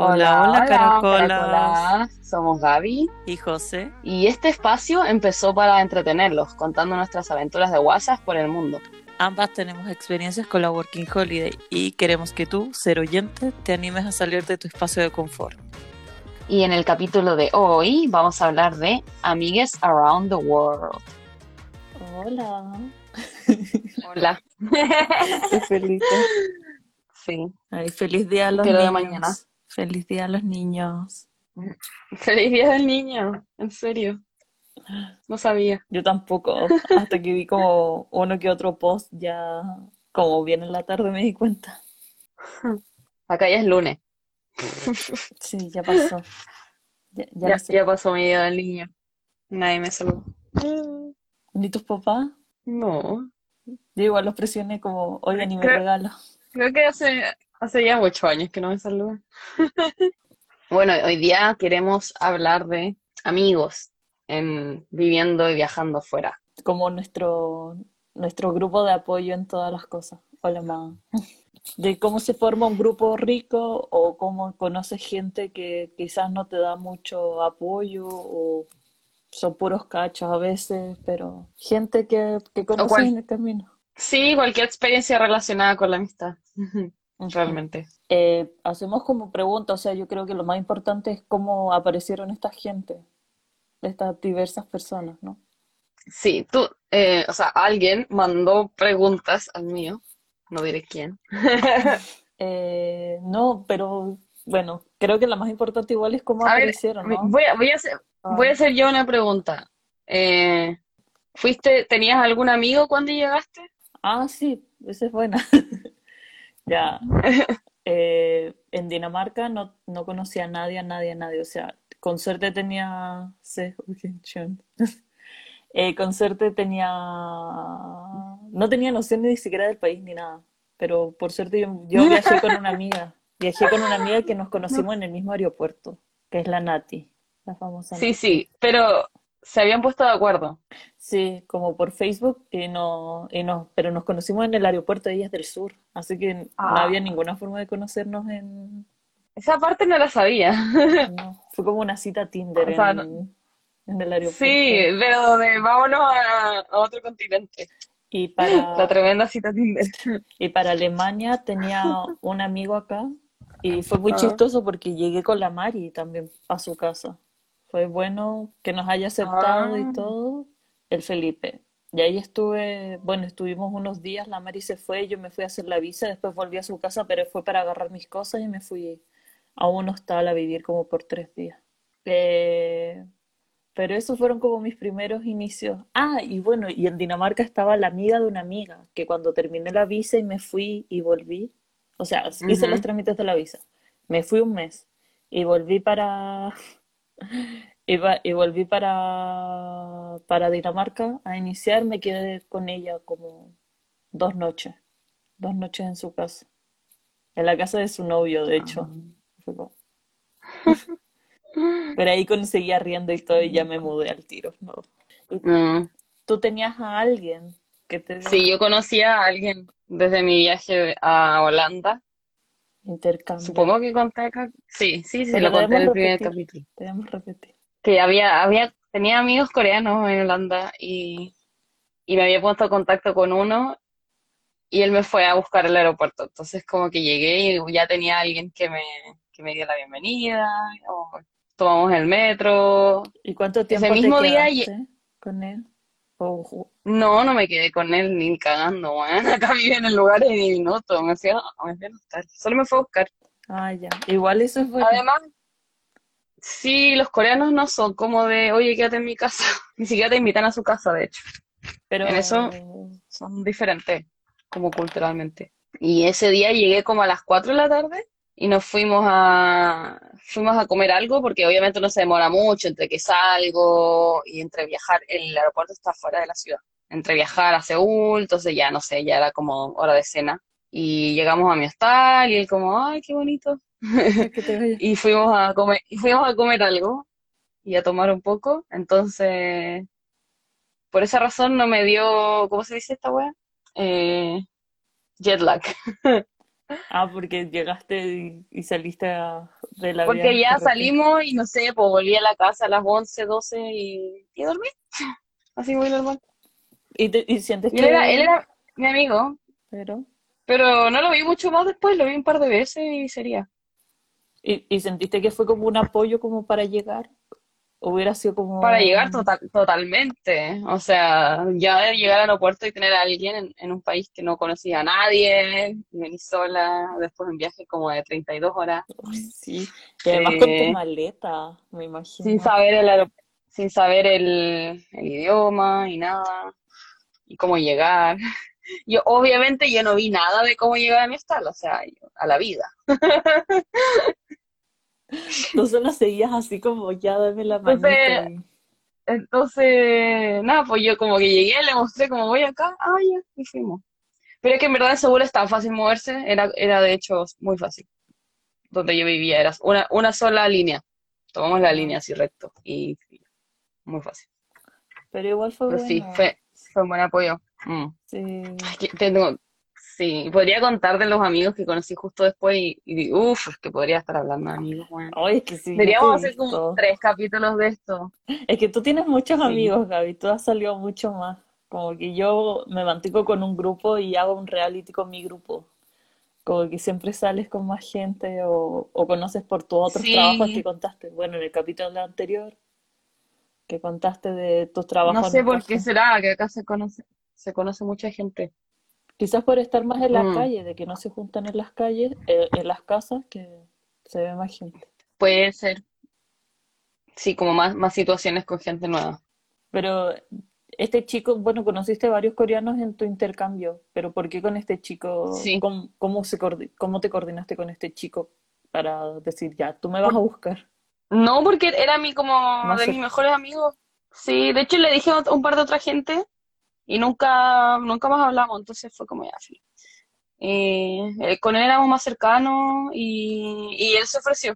Hola, hola, caracolas. caracolas. Somos Gaby Y José. y este espacio empezó para entretenerlos, contando nuestras aventuras de WhatsApp por el mundo. Ambas tenemos experiencias con la Working Holiday y queremos que tú, ser oyente, te animes a salir de tu espacio de confort. Y en el capítulo de hoy vamos a hablar de Amigues Around the World. Hola. Hola. Qué feliz. Sí. Ay, feliz día a los Pero de mañana. Feliz día a los niños. Feliz Día del Niño, en serio. No sabía. Yo tampoco, hasta que vi como uno que otro post ya como bien en la tarde me di cuenta. Acá ya es lunes. Sí, ya pasó. Ya, ya pasó mi Día del Niño. Nadie me saludó. ¿Ni tus papás? No. Yo igual los presioné como, oigan, y me Creo- regalo. Creo que hace, hace ya ocho años que no me saludan. Bueno, hoy día queremos hablar de amigos en viviendo y viajando fuera. como nuestro, nuestro grupo de apoyo en todas las cosas. Hola, ma. De cómo se forma un grupo rico o cómo conoces gente que quizás no te da mucho apoyo o son puros cachos a veces, pero gente que, que conoces cual- en el camino. Sí, cualquier experiencia relacionada con la amistad. Realmente. Eh, hacemos como pregunta, o sea, yo creo que lo más importante es cómo aparecieron esta gente, estas diversas personas, ¿no? Sí, tú, eh, o sea, alguien mandó preguntas al mío, no diré quién. Eh, no, pero bueno, creo que la más importante igual es cómo A ver, aparecieron, ¿no? Voy a, voy a hacer, Ah. voy a hacer yo una pregunta. Eh, ¿fuiste, tenías algún amigo cuando llegaste? Ah, sí, esa es buena. Ya. Eh, en Dinamarca no, no conocía a nadie, a nadie, a nadie. O sea, con suerte tenía. Eh, con suerte tenía. No tenía noción ni siquiera del país ni nada. Pero por suerte yo, yo viajé con una amiga. Viajé con una amiga que nos conocimos en el mismo aeropuerto, que es la Nati, la famosa Sí, Nati. sí, pero se habían puesto de acuerdo. Sí, como por Facebook, y no, y no, pero nos conocimos en el aeropuerto de Ellas del Sur, así que no Ah. había ninguna forma de conocernos en... Esa parte no la sabía. no, fue como una cita Tinder O sea, en, no- en el aeropuerto. Sí, pero de vámonos a, a otro continente. Y La para, tremenda cita Tinder. y para Alemania tenía un amigo acá, y fue muy Ah. chistoso porque llegué con la Mari también a su casa. Fue bueno que nos haya aceptado y Ah. todo, el Felipe. Y ahí estuve, bueno, estuvimos unos días, la Mari se fue, yo me fui a hacer la visa, después volví a su casa, pero fue para agarrar mis cosas y me fui a un hostal a vivir como por tres días. Eh, pero esos fueron como mis primeros inicios. Ah, y bueno, y en Dinamarca estaba la amiga de una amiga, que cuando terminé la visa y me fui y volví, o sea, hice los trámites de la visa, me fui un mes y volví para, Y volví para, para Dinamarca a iniciar, me quedé con ella como dos noches, dos noches en su casa, en la casa de su novio, de hecho. Como- Pero ahí conseguí riendo y todo y ya me mudé al tiro, ¿no? ¿Y Mm. tú tenías a alguien que te Sí, yo conocí a alguien desde mi viaje a Holanda. Intercambio? Supongo que conté acá. Sí, sí, sí, Pero lo conté en el primer capítulo. Debemos repetir. Que había, había, tenía amigos coreanos en Holanda y, y me había puesto en contacto con uno y él me fue a buscar al aeropuerto. Entonces como que llegué y ya tenía alguien que me, que me dio la bienvenida, o tomamos el metro. ¿Y cuánto tiempo te mismo día quedaste con él? No, no me quedé con él ni cagando, weón. Acá vive en el lugar de ni minuto, me hacía, me hacía nostalgia. Solo me fue a buscar. Ah, ya. Igual eso es bueno. Además, sí, los coreanos no son como de, oye, quédate en mi casa. Ni siquiera te invitan a su casa, de hecho. Pero en eso- Son diferentes, como culturalmente. Y ese día llegué como a las 4 de la tarde y nos fuimos a, fuimos a comer algo porque obviamente no se demora mucho entre que salgo y entre viajar. El aeropuerto está fuera de la ciudad. Entre viajar a Seúl, entonces ya no sé, ya era como hora de cena. Y llegamos a mi hostal y él como, ay, qué bonito. que. Y fuimos a comer, y fuimos a comer algo y a tomar un poco. Entonces, por esa razón no me dio, ¿cómo se dice esta wea? Eh, jet lag. Ah, porque llegaste y, y saliste de la Porque ya salimos y no sé, pues volví a la casa a las 11 12 y, y dormí. Así muy normal. ¿Y, te- y sientes Y él era, él que... era mi amigo, Pero... pero no lo vi mucho más después, lo vi un par de veces y sería. ¿Y, y sentiste que fue como un apoyo como para llegar? ¿O hubiera sido Para llegar como... total, totalmente. O sea, ya de llegar al aeropuerto y tener a alguien en, en un país que no conocía a nadie, y venir sola, después de un viaje como de 32 horas, sí, y además con tu eh, maleta, me sin imagino. saber el, sin saber el, el idioma y nada, y cómo llegar. Yo, obviamente, yo no vi nada de cómo llegar a mi hostal, o sea, yo- a la vida. Tú solo seguías así como ya dame la manito Entonces, entonces, nada, pues yo como que llegué, le mostré cómo voy acá, ah, ya, y fuimos. Pero es que en verdad en Seúl es tan fácil moverse, era, era de hecho muy fácil. Donde yo vivía era una, una sola línea. Tomamos la línea así recto y muy fácil. Pero igual fue Pero sí, fue, fue un buen apoyo. Mm. Sí. Ay, tengo, sí, podría contar de los amigos que conocí justo después y, y uff, es que podría estar hablando de amigos, bueno. Ay, es que sí, Deberíamos hacer como tres capítulos de esto. Es que tú tienes muchos Sí. amigos, Gaby, tú has salido mucho más. Como que yo me mantengo con un grupo y hago un reality con mi grupo. Como que siempre sales con más gente o, o conoces por tus otros trabajos que contaste. Bueno, en el capítulo anterior que contaste de tus no trabajos en sé por qué será que acá se conoce, se conoce mucha gente. Quizás por estar más en la Mm, calle, de que no se juntan en las calles, eh, en las casas, que se ve más gente. puede ser, sí, como más, más situaciones con gente nueva. Pero este chico, bueno, conociste varios coreanos en tu intercambio, pero ¿por qué con este chico? Sí, ¿Cómo, cómo se cómo te coordinaste con este chico para decir, ya, tú me vas a buscar no porque era mi como más de mis mejores amigos. Sí, de hecho le dije a un par de otra gente y nunca, nunca más hablamos, entonces fue como ya, sí. Eh, eh, con él éramos más cercanos y, y él se ofreció.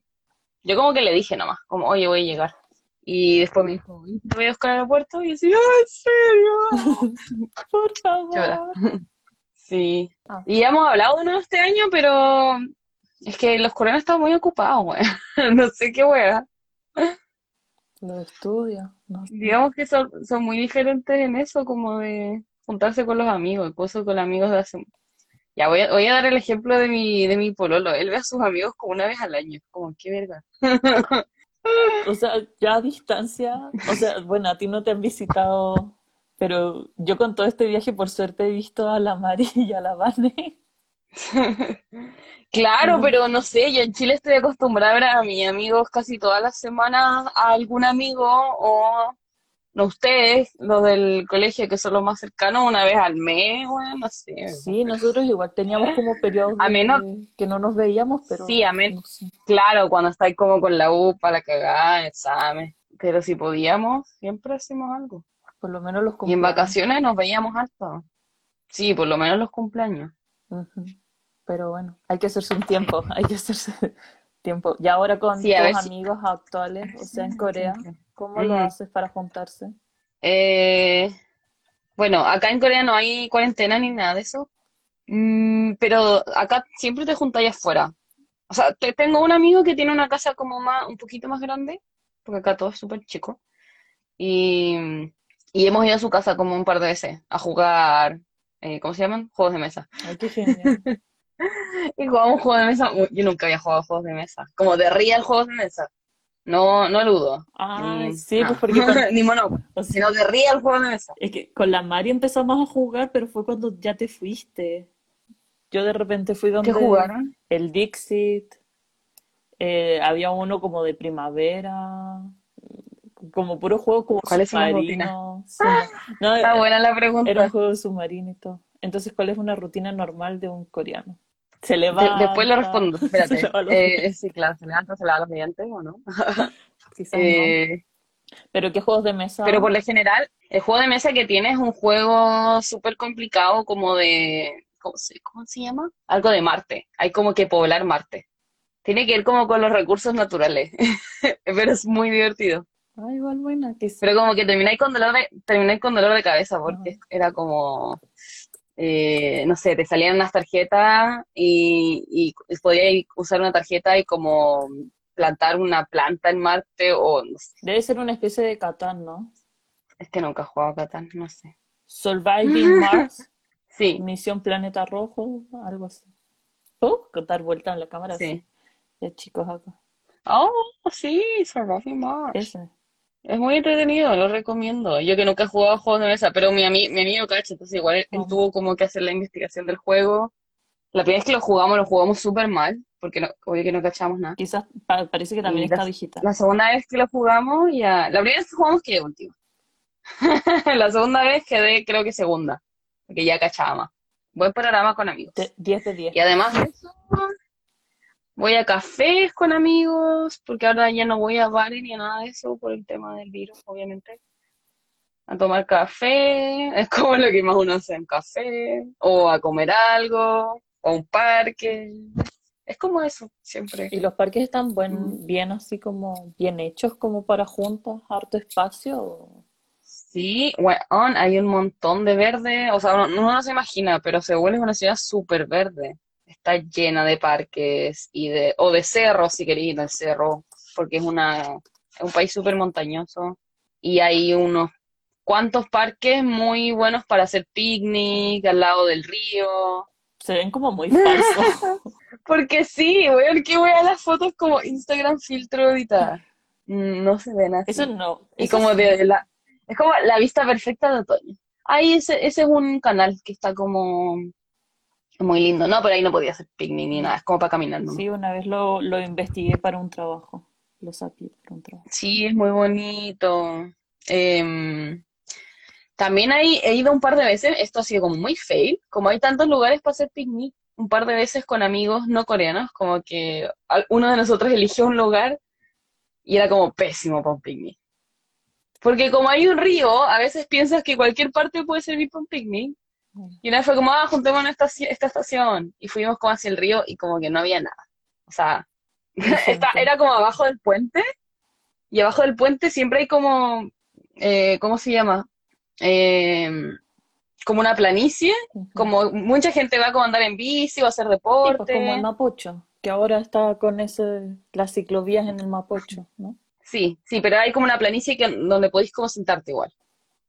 Yo como que le dije nomás, como, oye, voy a llegar. Y después me dijo, "¿Y te voy a buscar al aeropuerto? Y yo decía, "Ah, ¿en serio? Por favor. Sí. Ah, Y ya hemos hablado de nuevo este año, pero es que los coreanos están muy ocupados, güey. No sé qué wea. Lo estudio, no sé. Digamos que son, son muy diferentes en eso, como de juntarse con los amigos, incluso con amigos de hace... Ya voy a, voy a dar el ejemplo de mi, de mi pololo. Él ve a sus amigos como una vez al año. Como, qué verga. O sea, ya a distancia, o sea, bueno, a ti no te han visitado, pero yo con todo este viaje, por suerte, he visto a la Mari y a la Vane. Claro, pero no sé, yo en Chile estoy acostumbrada a ver a mis amigos casi todas las semanas a algún amigo o no ustedes, los del colegio que son los más cercanos, una vez al mes, bueno, no sé. Sí, nosotros igual teníamos como periodos A menos, de que no nos veíamos, pero sí, a menos, no sé. claro, cuando estáis como con la U para la cagada, examen, pero si podíamos, siempre hacemos algo. Por lo menos los Y en cumpleaños. vacaciones nos veíamos harto. Sí, por lo menos los cumpleaños. Ujú. Pero bueno, hay que hacerse un tiempo, hay que hacerse tiempo. Y ahora con Sí, tus si... amigos actuales, o sea, en Corea, ¿cómo lo Ujú. haces para juntarse? Eh, bueno, acá en Corea no hay cuarentena ni nada de eso. Mm, pero acá siempre te juntáis afuera. O sea, te- tengo un amigo que tiene una casa como más, un poquito más grande, porque acá todo es súper chico. Y, y hemos ido a su casa como un par de veces a jugar, eh, ¿cómo se llaman? Juegos de mesa. Ay, qué genial. Y jugamos juegos de mesa. Yo nunca había jugado juegos de mesa. Como de real juegos de mesa. No, no ludo, Ay, ni sí, pues nada, porque con, ni Monopoly, o sea, sino de real juegos de mesa. es que con la Mari empezamos a jugar, pero fue cuando ya te fuiste. Yo de repente fui ¿Qué donde jugaron? el Dixit, eh, había uno como de primavera, como puro juego como ¿Cuál es submarino. sí. No, Está buena la era un pregunta. juego submarino y todo. Entonces, ¿cuál es una rutina normal de un coreano? Se De- después lo levanta, respondo, espérate. los Eh, sí, claro, se levanta, se lava los dientes o no. quizás no. Eh, Pero ¿qué juegos de pero mesa? por lo general, el juego de mesa que tiene es un juego súper complicado como de, ¿cómo se, cómo se llama? Algo de Marte. Hay como que poblar Marte. Tiene que ver como con los recursos naturales, pero es muy divertido. Ah, igual buena, Pero quizás. como que termináis con dolor de, termináis con dolor de cabeza Ajá. porque era como, eh, no sé, te salían unas tarjetas y, y podías usar una tarjeta y como plantar una planta en Marte o no sé. Debe ser una especie de Catán, ¿no? Es que nunca he jugado a Catán, no sé. Surviving Mars. Sí. Misión Planeta Rojo, algo así. Oh, dar vuelta en la cámara. Sí. De chicos acá. Oh, sí, Surviving Mars. Ese. Es muy entretenido, lo recomiendo. Yo que nunca he jugado juegos de mesa, pero mi, ami- mi amigo cacha, entonces igual él tuvo como que hacer la investigación del juego. La primera vez que lo jugamos, lo jugamos súper mal, porque no, obvio que no cachamos nada. Quizás pa- parece que también está digital. La segunda vez que lo jugamos, ya. La primera vez que jugamos quedé última. La segunda vez quedé, creo que segunda, porque ya cachaba más. Buen panorama con amigos. De- 10 de 10. Y además de eso, voy a cafés con amigos, porque ahora ya no voy a bares ni a nada de eso por el tema del virus, obviamente. A tomar café, es como lo que más uno hace en café, o a comer algo, o a un parque. Es como eso, siempre. ¿Y los parques están buen, bien así como bien hechos como para juntas, harto espacio? o- Sí, weón, hay un montón de verde, o sea, uno, uno no se imagina, pero Seúl es una ciudad súper verde. Está llena de parques y de, o de cerros, si queréis ir al cerro, porque es una, es un país súper montañoso. Y hay unos cuantos parques muy buenos para hacer picnic al lado del río. Se ven como muy falsos. Porque sí, weón, que voy a las fotos como Instagram filtro editada. No se ven así. Eso no. Y como sí. de la, es como la vista perfecta de otoño. Ahí ese, ese es un canal que está como muy lindo. No, pero ahí no podía hacer picnic ni nada, es como para caminar, ¿no? Sí, una vez lo, lo investigué para un trabajo. Lo saqué para un trabajo. Sí, es muy bonito. Em, también ahí he ido un par de veces, esto ha sido como muy fail, como hay tantos lugares para hacer picnic, un par de veces con amigos no coreanos, como que uno de nosotros eligió un lugar y era como pésimo para un picnic. Porque como hay un río, a veces piensas que cualquier parte puede servir para un picnic. Y una vez fue como, ah, juntemos en esta, esta estación. Y fuimos como hacia el río y como que no había nada. O sea, era como abajo del puente. Y abajo del puente siempre hay como, eh, ¿cómo se llama? Eh, como una planicie. Como mucha gente va como a andar en bici o a hacer Sí, pues deporte. como el Mapocho, que ahora está con ese, las ciclovías en el Mapocho, ¿no? Sí, sí, pero hay como una planicie que, donde podéis como sentarte igual.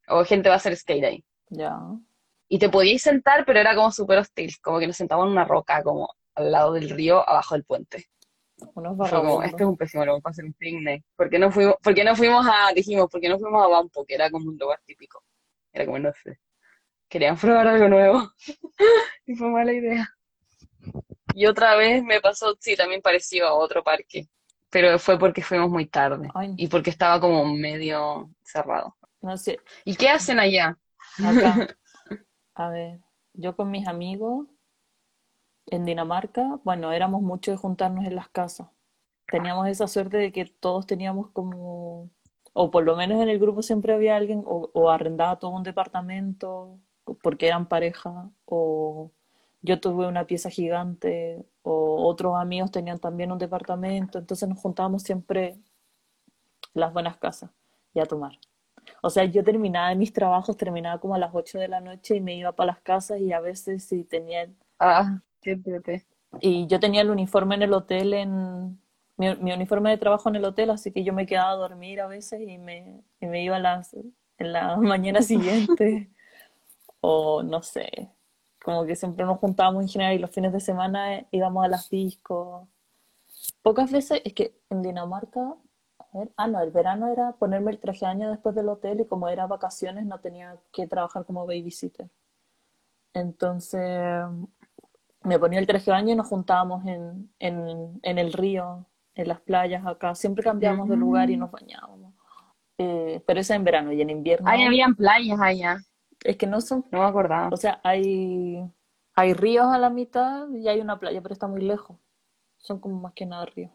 O gente va a hacer skate ahí. Ya. Y te podíais sentar, pero era como súper hostil. Como que nos sentamos en una roca, como al lado del río, abajo del puente. Unos Fue como, este es un pésimo lugar para hacer un picnic. ¿Por qué no fuimos, por qué no fuimos a, dijimos, por qué no fuimos a Bampo, que era como un lugar típico? Era como, no sé. Querían probar algo nuevo. Y fue mala idea. Y otra vez me pasó, sí, también parecido a otro parque. Pero fue porque fuimos muy tarde. Ay, Y porque estaba como medio cerrado. no sé, ¿Y qué hacen allá? acá. A ver, yo con mis amigos en Dinamarca, bueno, éramos muchos de juntarnos en las casas. Teníamos esa suerte de que todos teníamos como, o por lo menos en el grupo siempre había alguien, o, o arrendaba todo un departamento, porque eran pareja, o yo tuve una pieza gigante, o otros amigos tenían también un departamento, entonces nos juntábamos siempre las buenas casas y a tomar. O sea, yo terminaba mis trabajos, terminaba como a las 8 de la noche y me iba para las casas y a veces si tenía Ah, qué y yo tenía el uniforme en el hotel, en mi, mi uniforme de trabajo en el hotel, así que yo me quedaba a dormir a veces y me, y me iba a las, en la mañana siguiente. O no sé, como que siempre nos juntábamos en general y los fines de semana íbamos a las discos. Pocas veces, es que en Dinamarca, ver, ah, no, el verano era ponerme el traje de baño después del hotel y como era vacaciones no tenía que trabajar como babysitter. Entonces me ponía el traje de baño y nos juntábamos en, en, en el río, en las playas acá. Siempre cambiábamos de lugar y nos bañábamos. Eh, pero eso en verano y en invierno Ahí habían playas allá. es que no son, No me acordaba. o sea, hay, hay ríos a la mitad y hay una playa, pero está muy lejos. Son como más que nada ríos,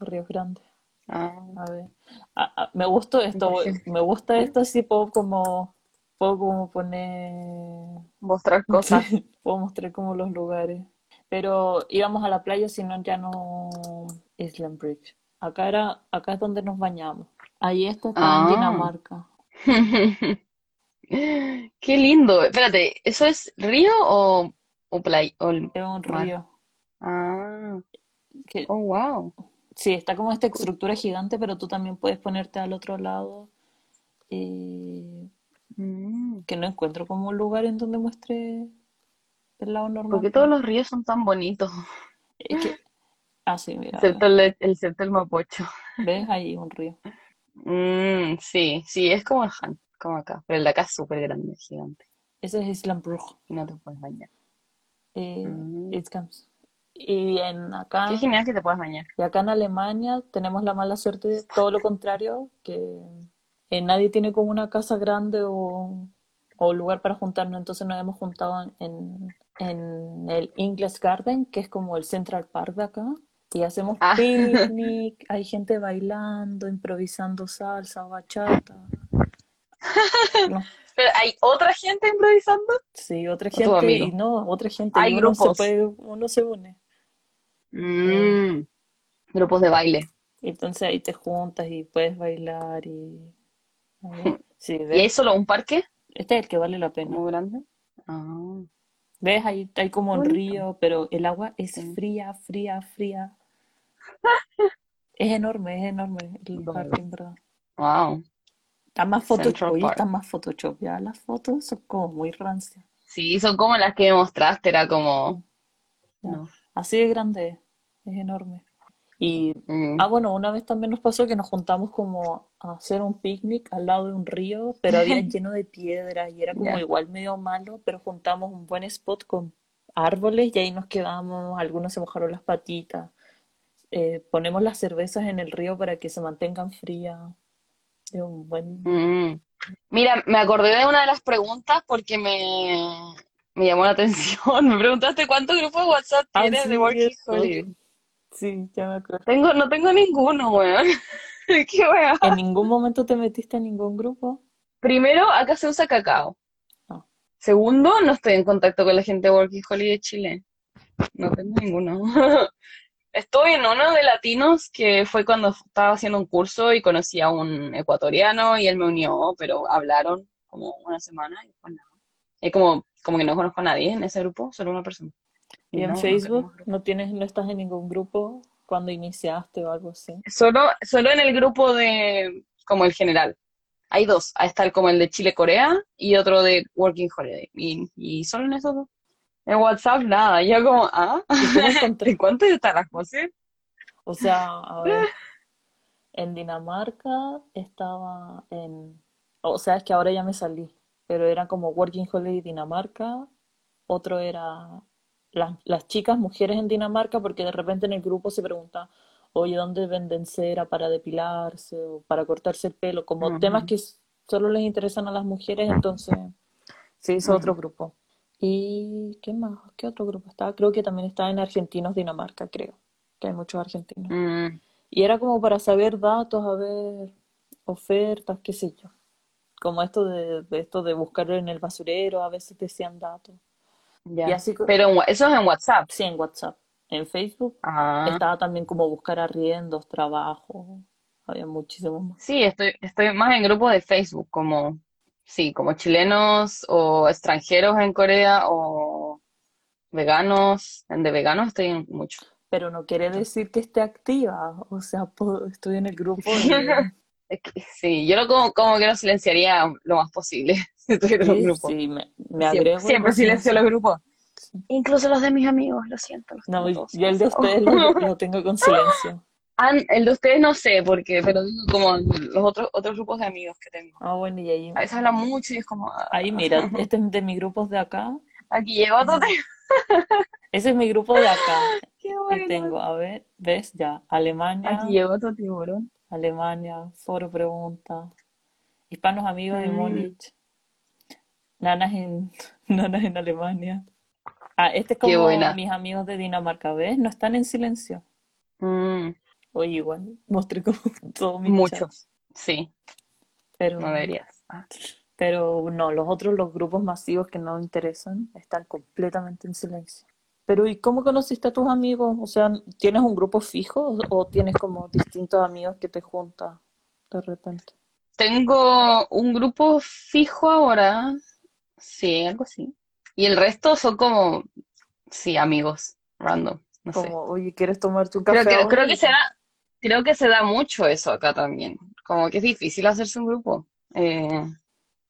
ríos grandes. Ah, A ver, Ah, ah, me gustó esto, me gusta esto, así puedo como, puedo como poner mostrar cosas. Puedo mostrar como los lugares. Pero íbamos a la playa, si no, ya no Island Bridge. Acá era, acá es donde nos bañamos. Ahí esto está en. Dinamarca. Qué lindo. Espérate, ¿eso es río o, o playa? O Es un río. Ah, oh, wow. Sí, está como esta estructura gigante, pero tú también puedes ponerte al otro lado. eh, Mm. que no encuentro como un lugar en donde muestre el lado ¿Por normal. qué todos los ríos son tan bonitos? Es que, ah, sí, mira. Excepto el, excepto el Mapocho. ¿Ves? Ahí un río. Mm, sí, sí, es como el Han, como acá. Pero el de acá es súper grande, gigante. Ese es Islandbrug. Y no te puedes bañar. Eh, Mm. it comes. Y en Qué acá, genial que te puedas bañar. y acá en Alemania tenemos la mala suerte de todo lo contrario, que eh, nadie tiene como una casa grande o, o lugar para juntarnos, entonces nos hemos juntado en, en el English Garden, que es como el Central Park de acá, y hacemos Ah, picnic, hay gente bailando, improvisando salsa, bachata. No, pero hay otra gente improvisando. sí, otra ¿O gente, y no, otra gente, y Hay se puede, uno se une. Eh, Mm, grupos de baile. Entonces ahí te juntas y puedes bailar y... Sí, ¿Y solo un parque Este es el que vale la pena. como grande? Ah, ¿Ves? Ahí hay como un río, pero el agua es Sí. fría, fría, fría. Es enorme, es enorme el parque, en verdad. Wow, Está más Photoshop, está más Photoshop. Ya las fotos son como muy rancias. Sí, son como las que me mostraste, era como, no. Así de grande es, es enorme. Y, Mm, ah, bueno, una vez también nos pasó que nos juntamos como a hacer un picnic al lado de un río, pero había lleno de piedras y era como igual medio malo, pero juntamos un buen spot con árboles y ahí nos quedamos, algunos se mojaron las patitas. Eh, ponemos las cervezas en el río para que se mantengan frías. Es un buen... Mm. Mira, me acordé de una de las preguntas porque me, me llamó la atención. Me preguntaste cuántos grupos de WhatsApp Ah, tienes de sí, Working eso. Holiday. Sí, ya me acuerdo. Tengo, no tengo ninguno, weón. Qué wea. ¿En ningún momento te metiste en ningún grupo? Primero, acá se usa cacao. No. Segundo, no estoy en contacto con la gente de Working Holiday Chile. No tengo ninguno. Estoy en uno de latinos que fue cuando estaba haciendo un curso y conocí a un ecuatoriano y él me unió, pero hablaron como una semana y pues nada. Es como, como que no conozco a nadie en ese grupo, solo una persona. ¿Y Y en no, Facebook no tienes, no estás en ningún grupo cuando iniciaste o algo así? Solo, solo en el grupo de, como el general. Hay dos, ahí está el, como el de Chile-Corea y otro de Working Holiday. Y, y solo en esos dos. En WhatsApp nada, yo como, ah, ¿Y cuánto están las cosas? O sea, a ver, en Dinamarca estaba en, o sea, es que ahora ya me salí, pero era como Working Holiday Dinamarca, otro era las, las chicas, mujeres en Dinamarca, porque de repente en el grupo se pregunta, oye, ¿dónde venden cera para depilarse o para cortarse el pelo? Como temas que solo les interesan a las mujeres, entonces se hizo otro ujú. grupo. ¿Y qué más? ¿Qué otro grupo estaba? Creo que también estaba en Argentinos Dinamarca, creo, que hay muchos argentinos. Mm, Y era como para saber datos, a ver ofertas, qué sé yo. Como esto de, de esto de buscar en el basurero, a veces decían datos. Y así, Pero en eso es en WhatsApp. sí, en WhatsApp. En Facebook Ah, estaba también como buscar arriendos, trabajo. Había muchísimos más. sí, estoy, estoy más en grupos de Facebook, como, sí, como chilenos o extranjeros en Corea o veganos. En de veganos estoy en mucho. Pero no quiere decir que esté activa. O sea, estoy en el grupo sí, yo lo como, como que lo silenciaría lo más posible si estuviera en un y grupo. sí, me, me Siempre, siempre silencio los grupos. Incluso los de mis amigos, lo siento, los No, yo el de ustedes lo, lo tengo con silencio. Ah, el de ustedes no sé por qué, pero digo como los otros, otros grupos de amigos que tengo. Ah, bueno, y ahí, A veces hablan mucho y es como, ah, ahí mira, este es de mis grupos de acá. aquí otro tema. Ese es mi grupo de acá. Qué bueno. tengo, a ver, ¿ves? Ya, Aquí Alemania, llegó otro tiburón. Alemania, Foro Pregunta, Hispanos Amigos de Mm, Múnich, Nanas en, Nanas en Alemania. Ah, este es como mis amigos de Dinamarca, ¿ves? No están en silencio. Mm, Oye, igual, mostré como todos mis muchos. Sí, no pero, deberías. Ah, pero no, los otros, los grupos masivos que no interesan, están completamente en silencio. Pero ¿y cómo conociste a tus amigos? O sea, ¿tienes un grupo fijo o, tienes como distintos amigos que te juntas de repente? tengo un grupo fijo ahora, sí, algo así. Y el resto son como, sí, amigos, random, no sé. Como, oye, ¿quieres tomarte un Creo café que, creo que se da, creo que se da mucho eso acá también. Como que es difícil hacerse un grupo. Eh,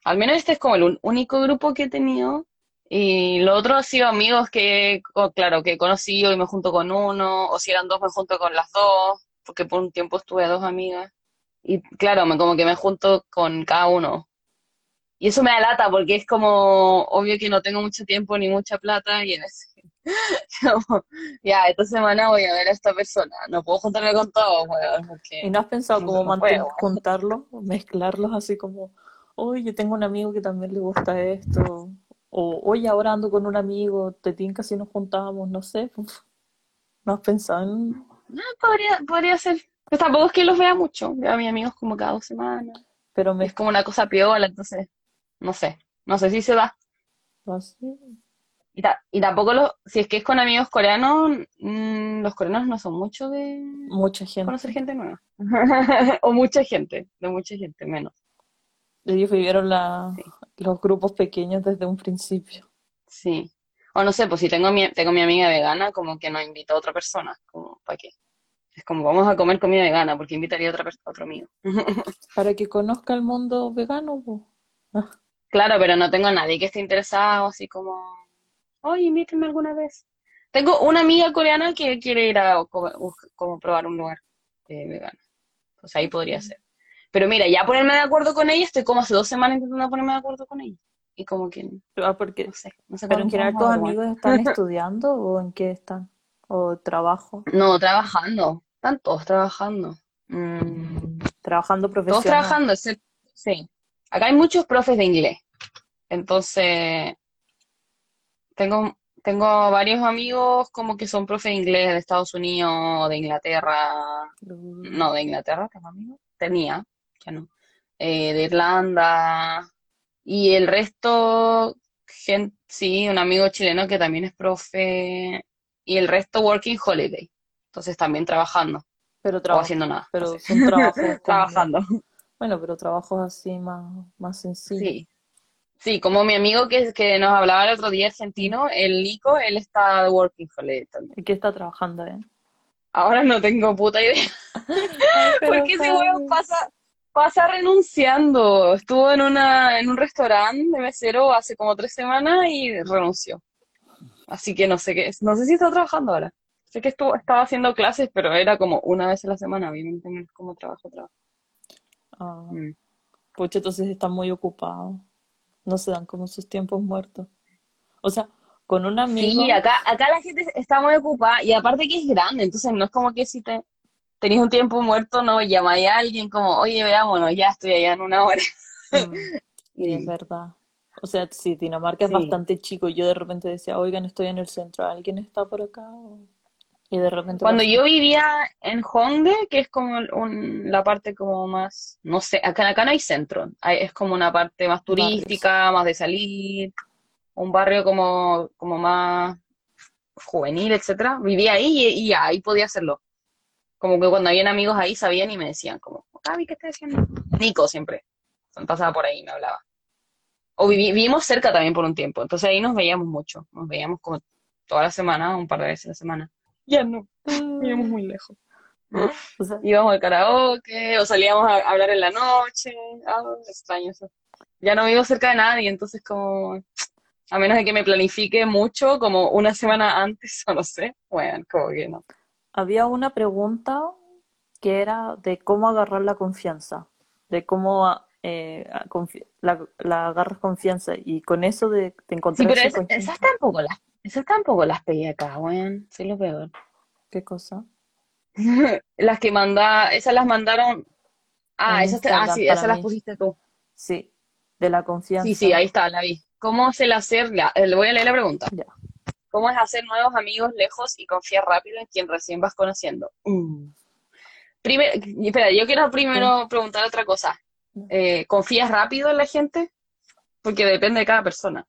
al menos este es como el un- único grupo que he tenido. Y lo otro ha sido amigos que, claro, que he conocido y me junto con uno, o si eran dos me junto con las dos, porque por un tiempo estuve a dos amigas. Y claro, me, como que me junto con cada uno. Y eso me da lata porque es como obvio que no tengo mucho tiempo ni mucha plata y en ese, como, ya, esta semana voy a ver a esta persona. No puedo juntarme con todos, weón, ¿Y porque no has pensado no, cómo no manten- puedo. juntarlos, mezclarlos así como, oye, yo tengo un amigo que también le gusta esto, o oye, ahora ando con un amigo, te tinca si nos juntamos, no sé, ¿no has pensado en...? Ah, podría, podría ser. Pues tampoco es que los vea mucho. Veo a mis amigos como cada dos semanas. Pero Y es como una cosa piola, entonces, no sé. No sé si se da. así, Y, ta- y tampoco los, si es que es con amigos coreanos, mm, los coreanos no son mucho de mucha conocer gente. gente nueva. O mucha gente, de mucha gente, menos. Ellos vivieron la, Sí. los grupos pequeños desde un principio. Sí. O no sé, pues si tengo mi, tengo mi amiga vegana, como que no invito a otra persona, como, ¿para qué? Es como, vamos a comer comida vegana, porque invitaría a otra a otro amigo. Para que conozca el mundo vegano, pues. Ah, Claro, pero no tengo a nadie que esté interesado, así como, oye, invítame alguna vez. Tengo una amiga coreana que quiere ir a como probar un lugar eh, vegano. Pues ahí podría ser. Pero mira, ya ponerme de acuerdo con ella, estoy como hace dos semanas intentando ponerme de acuerdo con ella. Y como que, ah, porque, no sé, no sé pero en general tus amigos están estudiando o en qué están, o trabajo, No, trabajando. Están todos trabajando. Mm, trabajando todos profesional. trabajando, excepto, sí. Acá hay muchos profes de inglés. Entonces, tengo, tengo varios amigos como que son profes de inglés de Estados Unidos, de Inglaterra. No, de Inglaterra, tengo amigos. Tenía, ya no. Eh, de Irlanda. Y el resto, gente, sí, un amigo chileno que también es profe. Y el resto working holiday. Entonces también trabajando Pero o trabajo, haciendo nada. no pero sé. son trabajos como, Trabajando. bueno, pero trabajos así más, más sencillos. Sí. Sí, como mi amigo que, que nos hablaba el otro día argentino, el Nico, él está working holiday también. ¿Y qué está trabajando, eh? Ahora no tengo puta idea. Ay, Porque ese weón pasa, pasa renunciando. Estuvo en una, en un restaurante de mesero hace como tres semanas y renunció. Así que no sé qué, no sé si está trabajando ahora. Sé que estuvo, estaba haciendo clases, pero era como una vez a la semana, obviamente no es como trabajo, trabajo. Ah, Mm. pucha, entonces están muy ocupados. No se dan como sus tiempos muertos. O sea, con un amigo, Sí, acá, acá la gente está muy ocupada y aparte que es grande, entonces no es como que si te tenés un tiempo muerto, no llamáis a alguien como, oye, veámonos, ya estoy allá en una hora. mm, y es verdad. O sea, sí, Dinamarca es bastante chico. Yo de repente decía, oigan, estoy en el centro, ¿alguien está por acá? Y de repente Cuando yo vivía en Hongdae, que es como un- la parte como más, no sé, acá, acá no hay centro, hay- es como una parte más Barrios. turística, más de salir, un barrio como, como más juvenil, etcétera. Vivía ahí y, ahí podía hacerlo. Como que cuando habían amigos ahí sabían y me decían como, Gaby, ¿qué estás haciendo? Nico siempre, pasaba por ahí y me hablaba. O vivi- vivimos cerca también por un tiempo, entonces ahí nos veíamos mucho, nos veíamos como toda la semana, un par de veces a la semana. Ya no, vivíamos Mm, muy lejos. o sea, Íbamos al karaoke o salíamos a hablar en la noche. Ah, extraño eso. Ya no vivo cerca de nadie, entonces como, a menos de que me planifique mucho, como una semana antes o no sé, bueno, como que no. Había una pregunta que era de cómo agarrar la confianza, de cómo eh, confi- la, la agarras confianza y con eso de, de Sí, encontrarse pero es- esas tampoco las, esas tampoco las pedí acá, weón. Soy lo peor. ¿qué cosa? Las que manda, esas las mandaron. Ah, En esas te- ah, sí, esas las pusiste tú. sí, de la Sí, sí, confianza, ahí está, la vi. ¿Cómo es el hacer? la- eh, le voy a leer la pregunta. ya. ¿Cómo es hacer nuevos amigos lejos y confiar rápido en quien recién vas conociendo? Mm. Primer- espera, yo quiero primero preguntar otra cosa. Eh, ¿confías rápido en la gente? Porque depende de cada persona.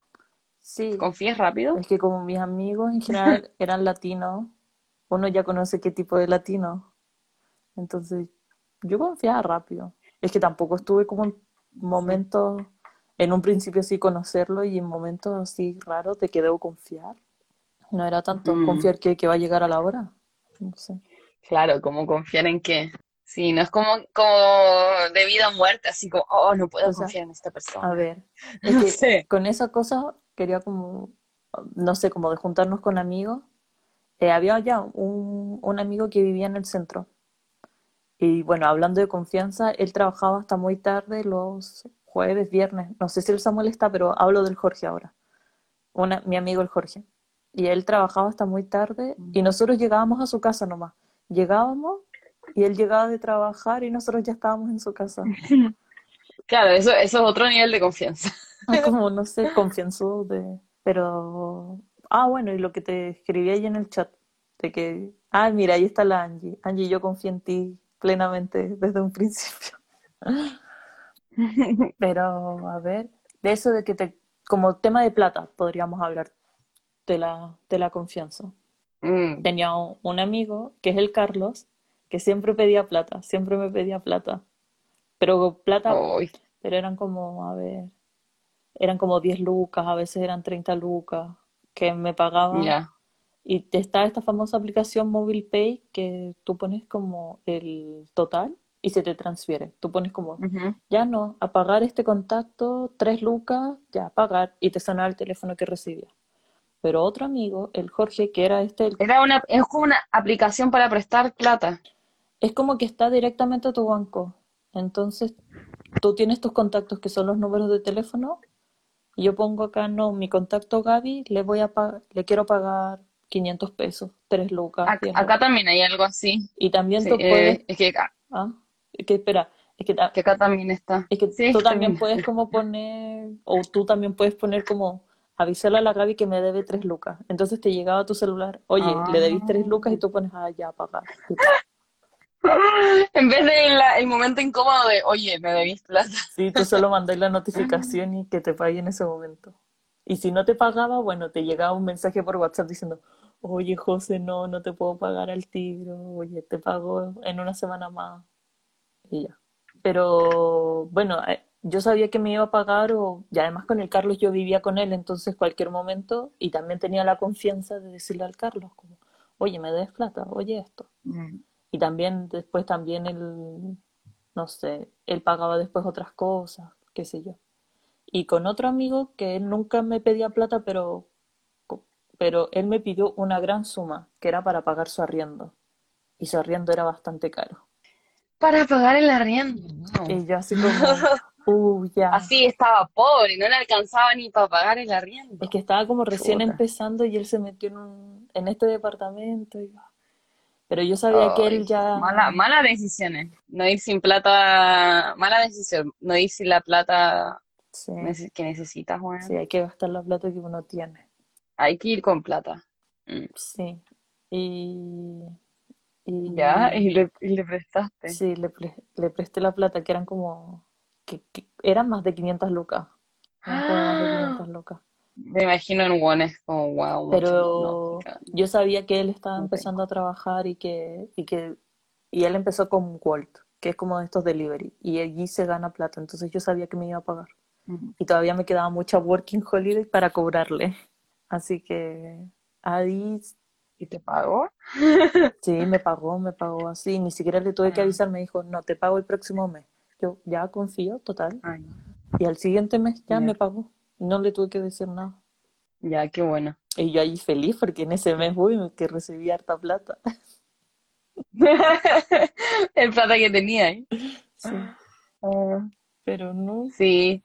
Sí, ¿Confías rápido? es que como mis amigos en general eran latinos, uno ya conoce qué tipo de latino, entonces yo confiaba rápido. Es que tampoco estuve como en momentos, en un principio sí conocerlo y en momentos así raros de que debo confiar. No era tanto Mm, confiar que, que va a llegar a la hora. No sé. claro, como confiar en que, sí, no es como, como de vida o muerte, así como, oh, no puedo O sea, confiar en esta a persona. ver, es No que sé. con esa cosa quería como, no sé, como de juntarnos con amigos. Eh, había ya un, un amigo que vivía en el centro. Y bueno, hablando de confianza, él trabajaba hasta muy tarde los jueves, viernes. No sé si el Samuel está, pero hablo del Jorge ahora. Una, mi amigo el Jorge. Y él trabajaba hasta muy tarde y nosotros llegábamos a su casa nomás. Llegábamos y él llegaba de trabajar y nosotros ya estábamos en su casa. Claro, eso, eso es otro nivel de confianza. Como, no sé, confianzudo de... Pero... Ah, bueno, y lo que te escribí ahí en el chat, de que... Ah, mira, ahí está la Angie. Angie, yo confío en ti plenamente desde un principio. Pero, a ver, de eso de que te... Como tema de plata, podríamos hablar de la, de la confianza. Mm, Tenía un, un amigo, que es el Carlos, que siempre pedía plata, siempre me pedía plata. Pero plata, uy, pero eran como, a ver, eran como 10 lucas, a veces eran 30 lucas, que me pagaba. ya. Y está esta famosa aplicación Mobile Pay que tú pones como el total y se te transfiere. Tú pones como, ya no, a pagar este contacto, 3 lucas, ya, pagar, y te sonaba el teléfono que recibía. Pero otro amigo, el Jorge, que era este, el- Era una, es como una aplicación para prestar plata. es como que está directamente a tu banco. Entonces, tú tienes tus contactos que son los números de teléfono y yo pongo acá, no, mi contacto Gaby, le voy a le quiero pagar 500 pesos, 3 lucas, Ac- 10 Acá también hay algo así. Y también Sí, tú eh, puedes, es que acá, ah, es que espera, es que, acá también está. es que Sí, tú también bien. puedes como poner, o tú también puedes poner como, avisarle a la Gaby que me debe 3 lucas. Entonces te llegaba a tu celular, oye, le debís 3 lucas y Ah. tú pones, ah, ya, pagar. En vez de la- el momento incómodo de, oye, me debís plata. Sí, tú solo mandas la notificación y que te pague en ese momento. Y si no te pagaba, bueno, te llegaba un mensaje por WhatsApp diciendo, oye, José, no, no te puedo pagar al tiro, oye, te pago en una semana más. Y ya. Pero bueno, eh, yo sabía que me iba a pagar o, y además con el Carlos yo vivía con él, entonces cualquier momento, y también tenía la confianza de decirle al Carlos, como, oye, me debes plata, oye esto. Mm. Y también después también él, no sé, él pagaba después otras cosas, qué sé yo. Y con otro amigo que él nunca me pedía plata, pero, pero él me pidió una gran suma, que era para pagar su arriendo. Y su arriendo era bastante caro. Para pagar el arriendo. no. Y yo así como, uh, ya. Así estaba pobre, no le alcanzaba ni para pagar el arriendo. Es que estaba como recién Chuta. empezando y él se metió en un, en este departamento. y- Pero yo sabía que él ya... mala, malas decisiones. No ir sin plata, mala decisión. No ir sin la plata Sí, que necesitas, weón. sí, hay que gastar la plata que uno tiene. Hay que ir con plata. Mm. Sí. Y, y Ya, y le, y le prestaste. sí, le, pre- le presté la plata, que eran como, que, que eran más de 500 lucas. Eran como más de 500 lucas. Me imagino en wones como wow, mucho. Pero No, yo sabía que él estaba empezando a trabajar y que, y que, y él empezó con Wolt, que es como de estos delivery, y allí se gana plata, entonces yo sabía que me iba a pagar. Y todavía me quedaba mucha working holiday para cobrarle. Así que ahí ¿Y te pagó? Sí, me pagó, me pagó así, ni siquiera le tuve que Ah. avisar, me dijo, no, te pago el próximo mes. Yo ya confío, total. Ay, Y al siguiente mes ya me pagó, no le tuve que decir nada. ya, qué bueno. Y yo ahí feliz porque en ese mes, uy, que recibí harta plata. El plata que tenía ahí. Sí, Ah, pero no. sí.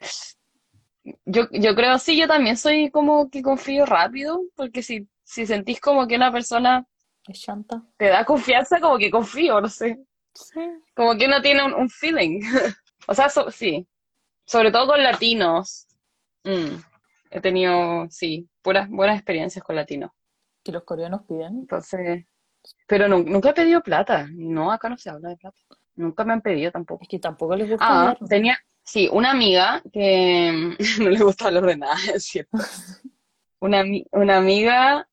Yo, yo creo, sí, yo también soy como que confío rápido, porque si, si sentís como que una persona Es chanta. te da confianza, como que confío, no sé. Sí. Como que uno tiene un, un feeling. O sea, so- sí. Sobre todo con latinos. Mm. He tenido, sí, puras buenas experiencias con latinos. Que los coreanos piden. Entonces, pero nu- nunca he pedido plata. No, acá no se habla de plata. Nunca me han pedido tampoco. Es que tampoco les gusta Ah, hablar. tenía, sí, una amiga que no le gusta hablar de nada, es cierto. Una, una amiga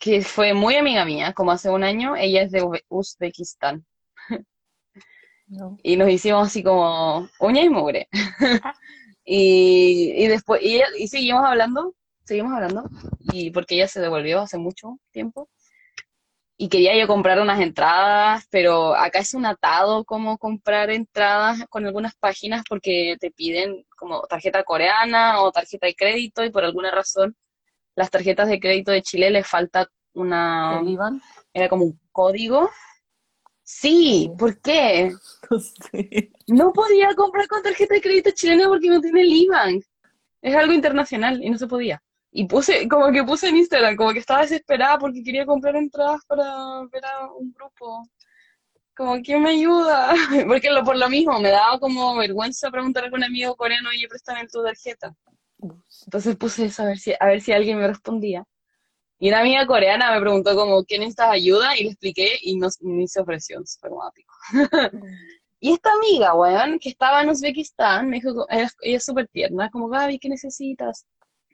que fue muy amiga mía, como hace un año, ella es de Uzbekistán. No. y nos hicimos así como uña y mugre. Y, y después, y, seguimos hablando, seguimos hablando, y porque ella se devolvió hace mucho tiempo. Y quería yo comprar unas entradas, pero acá es un atado como comprar entradas con algunas páginas porque te piden como tarjeta coreana o tarjeta de crédito y por alguna razón las tarjetas de crédito de Chile les falta una, ¿El Iván? era como un código. Sí, ¿por qué? No sé. No podía comprar con tarjeta de crédito chilena porque no tiene el IBAN. Es algo internacional y no se podía. Y puse, como que puse en Instagram, como que estaba desesperada porque quería comprar entradas para ver a un grupo. Como, ¿quién me ayuda? Porque lo, por lo mismo, me daba como vergüenza preguntar a algún amigo coreano, oye, préstame tu tarjeta. Entonces puse eso a ver si, a ver si alguien me respondía. Y una amiga coreana me preguntó como, ¿qué necesitas ayuda? Y le expliqué y no, ni se ofreció, fue como ápico. Y esta amiga, weón, que estaba en Uzbekistán, me dijo, ella, ella es súper tierna, como, Gaby, ¿qué necesitas?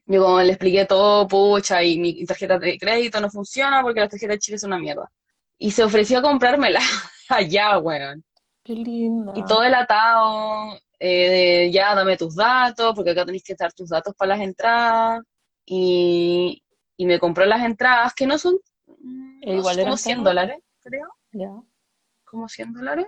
Yo como le expliqué todo, pucha, y mi tarjeta de crédito no funciona porque la tarjeta de Chile es una mierda. Y se ofreció a comprármela allá, weón. Qué linda. Y todo el atado, eh, de ya dame tus datos, porque acá tenés que dar tus datos para las entradas. Y, y me compró las entradas, que no son, mm, no igual sé, como eran 100 caras. dólares, creo. Ya. como 100 dólares.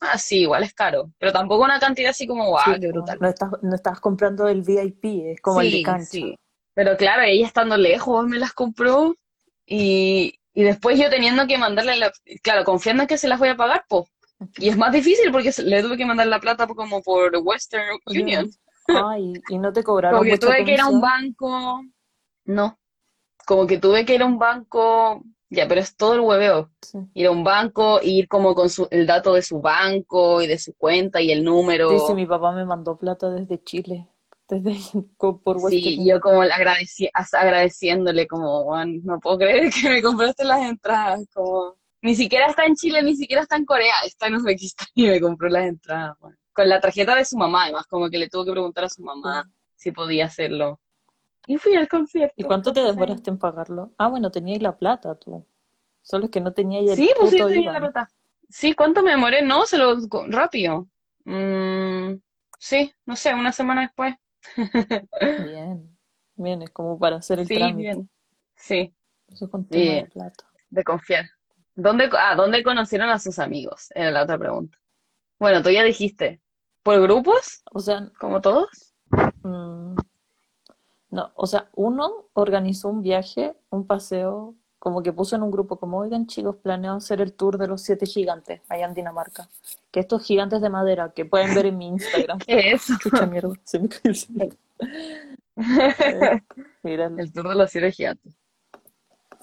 Ah, sí, igual es caro, pero tampoco una cantidad así como, guau, Sí, qué brutal. no estás, no estás comprando el VIP, es como el de Sí, cancha. sí. Pero claro, ella estando lejos me las compró y, y después yo teniendo que mandarle la, claro, confiando en que se las voy a pagar, pues. Y es más difícil porque le tuve que mandar la plata como por Western Union. Ay, y no te cobraron Como que mucha tuve que ir a un comisión. banco. No. Como que tuve que ir a un banco. Ya, pero es todo el hueveo. Sí. Ir a un banco, ir como con su, el dato de su banco y de su cuenta y el número. Sí, mi papá me mandó plata desde Chile, desde por Western Sí, yo como le agradeci- agradeciéndole como, "Juan, no puedo creer que me compraste las entradas, como, ni siquiera está en Chile, ni siquiera está en Corea, está en Uzbekistán y me compró las entradas, Juan. Con la tarjeta de su mamá, además, como que le tuvo que preguntar a su mamá si podía hacerlo. Y fui al concierto. ¿Y cuánto te demoraste en pagarlo? Ah, bueno, tenías la plata tú. Solo es que no tenías el Sí, pues sí, tenía la plata. Sí, ¿cuánto me demoré? No, se lo, rápido. Mm, sí, no sé, una semana después. Bien, bien, es como para hacer el Sí, trámite. bien. Sí, Eso plata. De confiar. ¿Dónde, ah, ¿dónde conocieron a sus amigos? Era la otra pregunta. Bueno, tú ya dijiste. ¿Por grupos? O sea, ¿Como todos? mm, no, o sea, uno organizó un viaje, un paseo, como que puso en un grupo, como, oigan chicos, planeo hacer el tour de los siete gigantes allá en Dinamarca. Que estos gigantes de madera que pueden ver en mi Instagram. ¿Qué es? Chucha mierda, se me cayó el El tour de los cielos gigantes.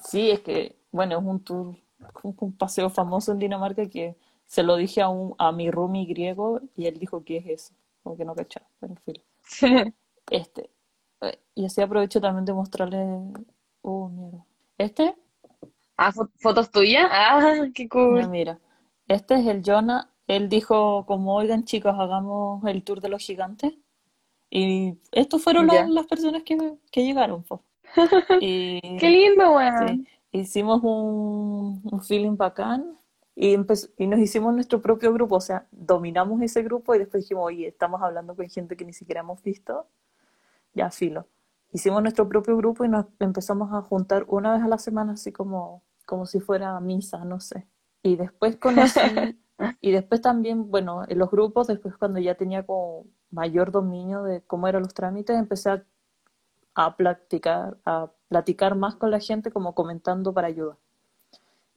Sí, es que, bueno, es un tour, un, un paseo famoso en Dinamarca que se lo dije a, un, a mi roomie griego y él dijo, ¿qué es eso? Como que no cachaba, pero en fin. Este, y así aprovecho también de mostrarle, oh, mierda. Este, Ah, fo- ¿fotos tuyas? Ah, qué cool. mira, este es el Jonah, él dijo como, oigan chicos, hagamos el tour de los gigantes. Y estos fueron la- Ya. las personas que, que llegaron, po. Y Qué lindo, Sí, weón. hicimos un, un feeling bacán y, empezó- y nos hicimos nuestro propio grupo, o sea, dominamos ese grupo y después dijimos, oye, estamos hablando con gente que ni siquiera hemos visto, ya filo. Hicimos nuestro propio grupo y nos empezamos a juntar una vez a la semana, así como, como si fuera misa, no sé. Y después conocí, y después también, bueno, en los grupos, después cuando ya tenía como mayor dominio de cómo eran los trámites, empecé a a platicar, a platicar más con la gente, como comentando para ayuda.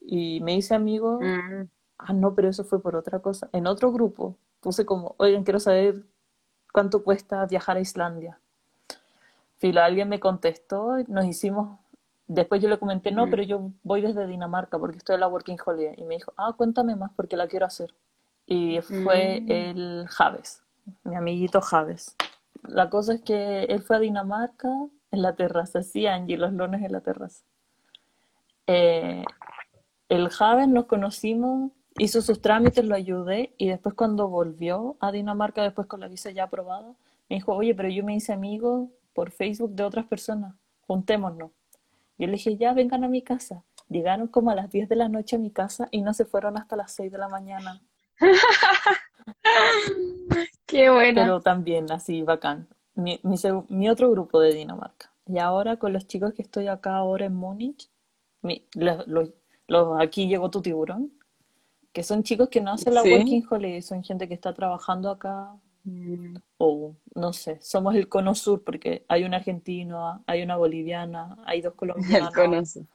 Y me hice amigo, Mm. ah, no, pero eso fue por otra cosa. En otro grupo puse como, oigan, quiero saber cuánto cuesta viajar a Islandia. Filo, alguien me contestó, nos hicimos, después yo le comenté, no, Mm. pero yo voy desde Dinamarca porque estoy en la Working Holiday. Y me dijo, ah, cuéntame más porque la quiero hacer. Y fue Mm. el Javes, mi amiguito Javes. La cosa es que él fue a Dinamarca en la terraza, sí, Angie, los lunes en la terraza. Eh, el Javes nos conocimos, hizo sus trámites, lo ayudé y después cuando volvió a Dinamarca, después con la visa ya aprobada, me dijo, oye, pero yo me hice amigo por Facebook de otras personas, juntémonos. Yo le dije, ya, vengan a mi casa. Llegaron como a las 10 de la noche a mi casa y no se fueron hasta las 6 de la mañana. Qué buena. Pero también así, bacán. Mi, mi, otro grupo de Dinamarca. Y ahora con los chicos que estoy acá ahora en Múnich, mi- los, los- los- aquí llegó tu tiburón, que son chicos que no hacen la Sí. Working Holiday, son gente que está trabajando acá, Mm, o no sé, somos el Cono Sur porque hay una argentina, hay una boliviana, hay dos El colombianos. conoce.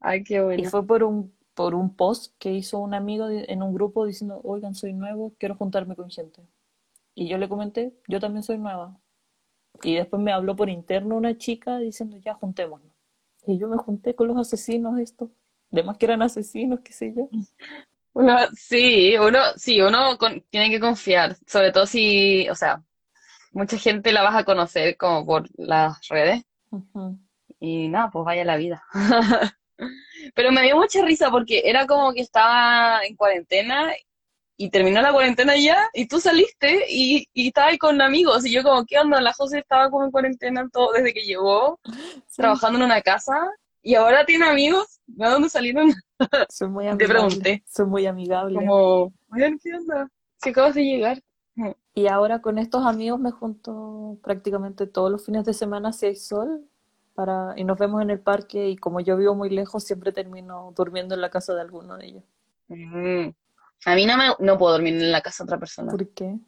Ay, qué Y buena. fue por un, por un post que hizo un amigo en un grupo diciendo, oigan, soy nuevo, quiero juntarme con gente. Y yo le comenté, yo también soy nueva. Y después me habló por interno una chica diciendo, ya juntémonos. Y yo me junté con los asesinos estos. Además que eran asesinos, qué sé yo. Uno, sí, uno, sí, uno con- tiene que confiar, sobre todo si, o sea, mucha gente la vas a conocer como por las redes y nada, pues vaya la vida. Pero me dio mucha risa porque era como que estaba en cuarentena y terminó la cuarentena ya y tú saliste y, y estabas ahí con amigos y yo como, ¿qué onda? La José estaba como en cuarentena todo desde que llegó, Sí, trabajando en una casa y ahora tiene amigos. ¿De dónde salieron? soy muy Te amigable. pregunté. Soy muy amigable. Como, ¿qué onda? Si acabas de llegar. Y ahora con estos amigos me junto prácticamente todos los fines de semana si hay sol para, y nos vemos en el parque y como yo vivo muy lejos siempre termino durmiendo en la casa de alguno de ellos. Mm. A mí no me, no puedo dormir en la casa de otra persona. ¿Por qué?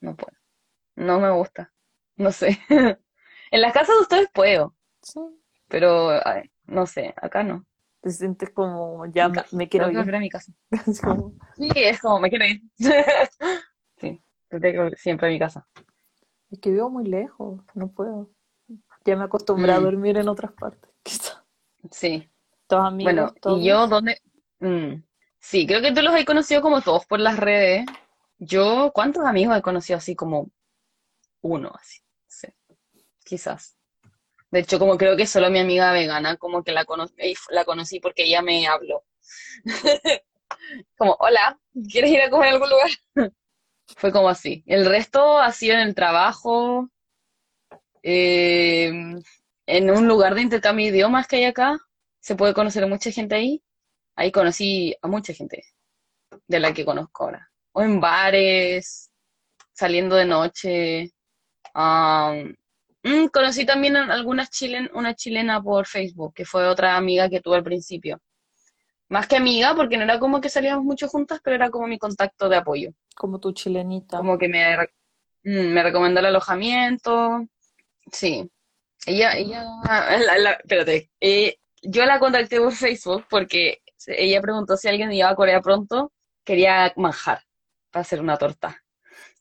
No puedo. No me gusta. No sé. En las casas de ustedes puedo, Sí, pero ay, no sé, acá no. te sientes como ya me, me quiero ir. a mi casa. Es como, Sí, es como, me quiero ir. Tengo siempre a mi casa. es que vivo muy lejos, no puedo. Ya me acostumbré a Mm, dormir en otras partes. Quizá. sí. Todos Bueno, amigos, y yo. ¿dónde? Mm, Sí, creo que tú los has conocido como todos por las redes. Yo, ¿cuántos amigos he conocido así como uno, así? Sí, quizás. De hecho, como creo que solo mi amiga vegana, como que la cono- la conocí porque ella me habló. Como, hola, ¿quieres ir a comer a algún lugar? Fue como así. El resto ha sido en el trabajo, eh, en un lugar de intercambio de idiomas que hay acá. Se puede conocer a mucha gente ahí. Ahí conocí a mucha gente de la que conozco ahora. O en bares, saliendo de noche. Mm, conocí también a algunas chilen, una chilena por Facebook, que fue otra amiga que tuve al principio. Más que amiga, porque no era como que salíamos mucho juntas, pero era como mi contacto de apoyo. Como tu chilenita. Como que me, mm, me recomendó el alojamiento. Sí. Ella, ella, la- la- espérate, eh, yo la contacté por Facebook porque ella preguntó si alguien iba a Corea pronto, quería manjar para hacer una torta.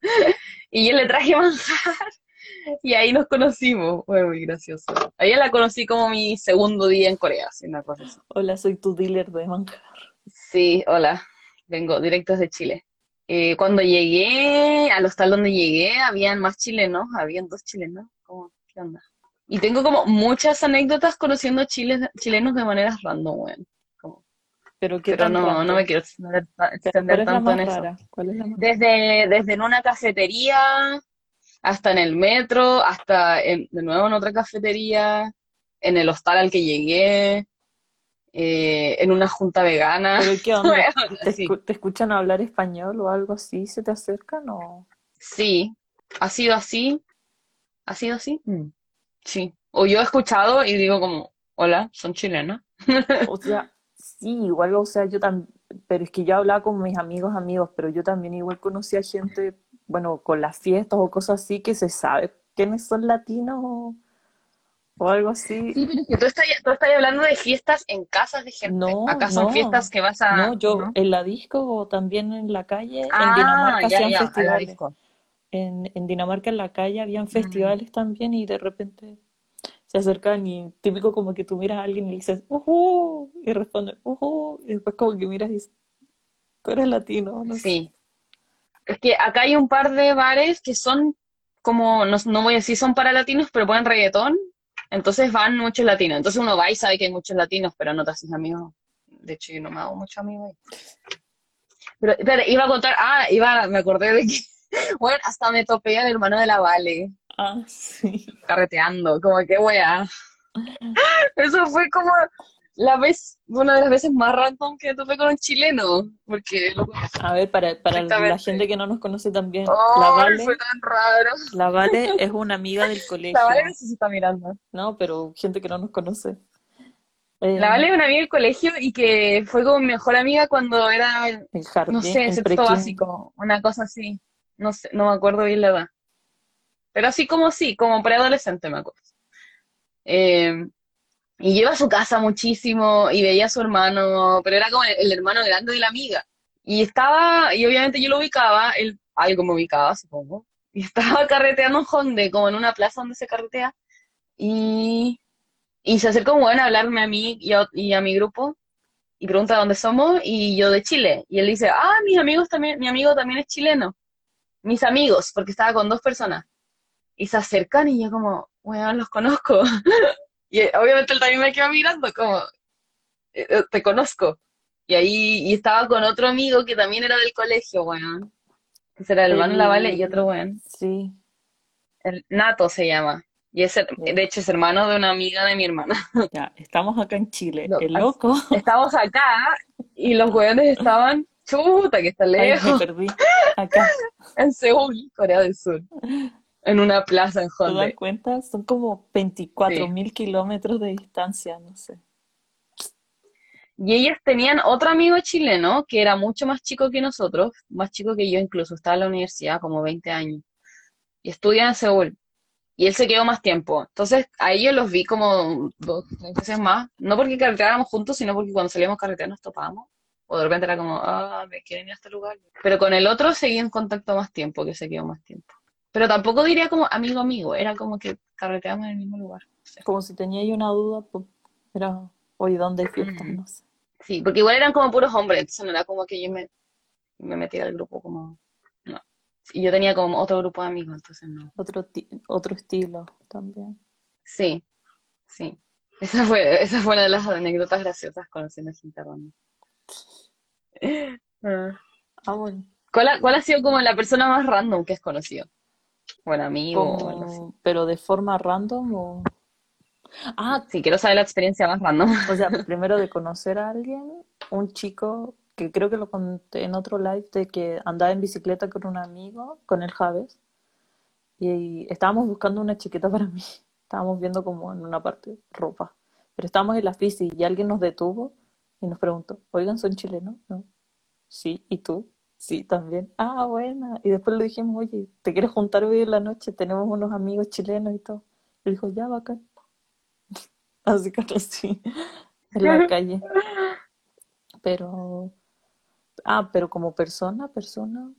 Y yo le traje manjar y ahí nos conocimos. Fue muy gracioso. A ella la conocí como mi segundo día en Corea, así, una cosa así. Hola, soy tu dealer de manjar. Sí, hola, vengo directo desde Chile. Eh, cuando llegué al hostal donde llegué, habían más chilenos, habían dos chilenos. Como, ¿qué onda? Y tengo como muchas anécdotas conociendo chiles, chilenos de maneras random, weón. Pero qué pero no, no me quiero extender, ta- Pero, ¿Cuál extender es la tanto en eso. Desde, desde en una cafetería, hasta en el metro, hasta en- de nuevo en otra cafetería, en el hostal al que llegué, eh, en una junta vegana. ¿Pero qué te escuchan hablar español o algo así? ¿Se te acercan o...? Sí, ha sido así, ha sido así. Mm. Sí. O yo he escuchado y digo como, hola, son chilenas. O sea, sí, igual, o sea, yo también, pero es que yo hablaba con mis amigos, amigos, pero yo también igual conocía gente, bueno, con las fiestas o cosas así, que se sabe quiénes son latinos o, o algo así. Sí, pero es que tú estás, tú estás hablando de fiestas en casas de gente. No, Acá son no, fiestas que vas a... no, yo ¿no? en la disco o también en la calle, en Ah, Dinamarca ya, hacían festivales. En, en Dinamarca en la calle habían Mm. festivales también y de repente se acercan y típico como que tú miras a alguien y dices, ¡Ujú! Y responde, ¡Ujú! Y después como que miras y dices, tú eres latino, no sé. Es que acá hay un par de bares que son como, no, no voy a decir son para latinos, pero ponen reggaetón. Entonces van muchos latinos. Entonces uno va y sabe que hay muchos latinos, pero no te haces amigos. De hecho, yo no me hago muchos amigos ahí. Pero, espera, iba a contar, ah, iba, me acordé de que, bueno, hasta me topé al hermano de la Vale, Ah, sí. carreteando, como que wea. Eso fue como, la vez, una de las veces más random que tuve con un chileno, porque A ver, para, para la gente que no nos conoce también, la ¡Ay, Vale, fue tan raro! la Vale es una amiga del La Vale colegio, no sé si está mirando. ¿no? Pero gente que no nos conoce. Eh, La Vale es una amiga del colegio y que fue como mi mejor amiga cuando era, el no jardín, sé, el sexto básico, una cosa así. No sé, no me acuerdo bien la edad. Pero así como sí, como preadolescente me acuerdo. Eh, y yo a su casa muchísimo y veía a su hermano, pero era como el, hermano grande de la amiga. Y estaba, y obviamente yo lo ubicaba, él algo me ubicaba, supongo. Y estaba carreteando en Honde, como en una plaza donde se carretea. Y, y se acercó un weón a hablarme a mí y a, mi grupo y pregunta dónde somos y yo de Chile. Y él dice, ah, mis amigos también, mi amigo también es chileno. Mis amigos, porque estaba con dos personas. Y se acercan y yo como, weón, los conozco. Y eh, obviamente él también me quedó mirando como, "Eh, eh, te conozco. Y ahí, y estaba con otro amigo que también era del colegio, weón. Que será el hermano El- Lavale y otro weón. Sí, El Nato se llama. Y es, de hecho es hermano de una amiga de mi hermana. ya, estamos acá en Chile. No, El loco, Estamos acá y los weones estaban, chuta, que está ay, me lejos, perdí. Acá, en Seúl, Corea del Sur. En una plaza en ¿te das cuenta? Son como 24 mil kilómetros de distancia, no sé. Y ellos tenían otro amigo chileno que era mucho más chico que nosotros, más chico que yo incluso, estaba en la universidad como 20 años. Y estudia en Seúl. Y él se quedó más tiempo. Entonces a ellos los vi como dos, tres veces más. No porque carreteáramos juntos, sino porque cuando salíamos a carretear nos topábamos. O de repente era como, ah, me quieren ir a este lugar. Pero con el otro seguí en contacto más tiempo, que se quedó más tiempo. Pero tampoco diría como amigo amigo, era como que carreteamos en el mismo lugar. No sé. Como si tenía ahí una duda, pues era hoy dónde hay no sé. Sí, porque igual eran como puros hombres, entonces no era como que yo me, me metiera al grupo como... No. Y yo tenía como otro grupo de amigos, entonces no. Otro, otro estilo también. Sí, sí. Esa fue, esa fue una de las anécdotas graciosas conociendo gente random. Ah. Ah, bueno. ¿Cuál ha, cuál ha sido como la persona más random que has conocido? Buen amigo o algo así. Como, pero de forma random o... Ah, Sí, quiero saber la experiencia más random. o sea, primero de conocer a alguien, un chico que creo que lo conté en otro live de que andaba en bicicleta con un amigo, con el Javes, y estábamos buscando una chiquita para mí. Estábamos viendo como en una parte ropa, pero estábamos en la bici y alguien nos detuvo y nos preguntó, oigan, ¿son chilenos? No. Sí, ¿y tú? Sí, también. Ah, buena. Y después le dijimos, oye, ¿te quieres juntar hoy en la noche? Tenemos unos amigos chilenos y todo. Y dijo, ya, bacán. Así que así, en la calle. Pero, ah, pero como persona, persona,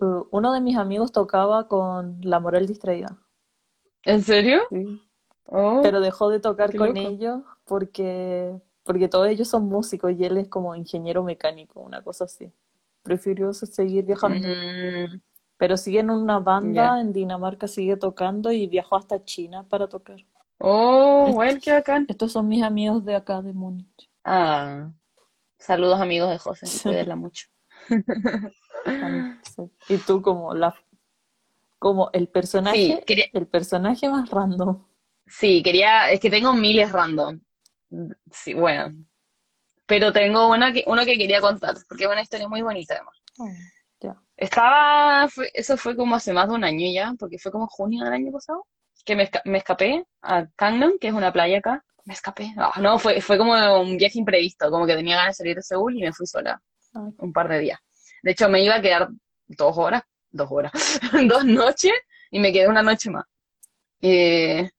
eh, uno de mis amigos tocaba con La Moral Distraída, ¿En serio? sí. Oh, Pero dejó de tocar con loco. ellos porque, porque todos ellos son músicos y él es como ingeniero mecánico, una cosa así. Prefirió seguir viajando. Mm, Pero sigue en una banda en Dinamarca, sigue tocando y viajó hasta China para tocar. Oh, bueno, qué bacán. Estos son mis amigos de acá de Múnich. Ah, saludos amigos de José, Sí. cuídenla mucho. Sí. Y tú como la como el Sí, personaje, quería, el personaje más random. sí, quería, es que tengo miles random. Sí, bueno, pero tengo una que, uno que quería contar, porque es una historia muy bonita además. Oh, ya. Estaba, fue- eso fue como hace más de un año ya, porque fue como junio del año pasado, que me, me escapé a Gangnam, que es una playa acá. Me escapé. Ah, no, fue, fue como un viaje imprevisto, como que tenía ganas de salir de Seúl y me fui sola Ay, un par de días. De hecho, me iba a quedar dos horas, dos horas, dos noches y me quedé una noche más. Eh,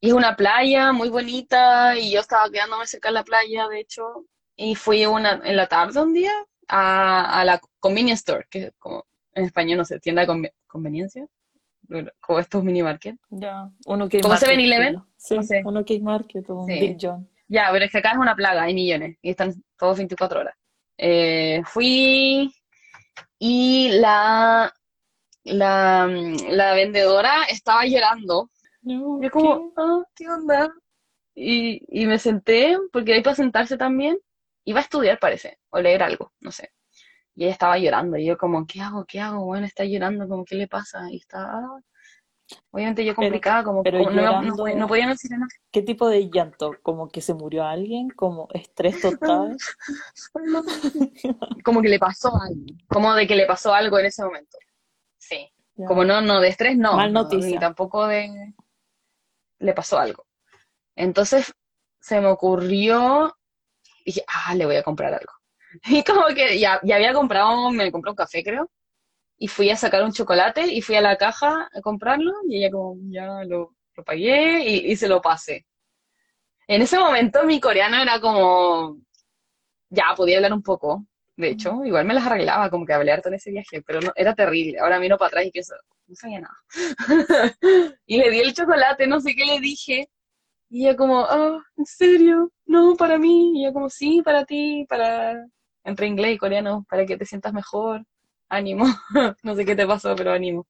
y es una playa muy bonita y yo estaba quedándome cerca de la playa, de hecho, y fui una, en la tarde un día a, a la convenience store, que es como en español, no sé, tienda de conve- conveniencia, como estos mini market. ya. Uno que ¿Como market, 7-Eleven? estilo. Sí, No sé. uno que market o un Sí. Big John. Ya, pero es que acá es una plaga, hay millones y están todos 24 horas. Eh, fui y la, la, mm, la vendedora estaba llorando. No, Yo como, ¿qué? ah, ¿qué onda? Y, y me senté, porque ahí para sentarse también, iba a estudiar parece, o leer algo, no sé. Y ella estaba llorando, y yo como, ¿qué hago? ¿Qué hago? Bueno, está llorando, como, ¿qué le pasa? Y estaba, Obviamente yo complicada, como, pero como no, no, no llorando, no podía decir nada. ¿qué tipo de llanto? ¿Como que se murió alguien? ¿Como estrés total? Como que le pasó algo, como de que le pasó algo en ese momento. Sí. Como Ya. no, no, de estrés no, Mal no, ni noticia. tampoco de le pasó algo. Entonces se me ocurrió, dije, ah, le voy a comprar algo. Y como que ya, ya había comprado, me compré un café, creo, y fui a sacar un chocolate y fui a la caja a comprarlo y ella como, ya lo, lo pagué y, y se lo pasé. En ese momento mi coreano era como, ya podía hablar un poco, de hecho, igual me las arreglaba, como que hablé harto en ese viaje, pero no, era terrible. Ahora miro para atrás y pienso, no sabía nada. Y le di el chocolate, no sé qué le dije. Y ella como, ah, ¿en serio? No, para mí. Y ella como, sí, para ti, para... Entre inglés y coreano, para que te sientas mejor. Ánimo. No sé qué te pasó, pero ánimo.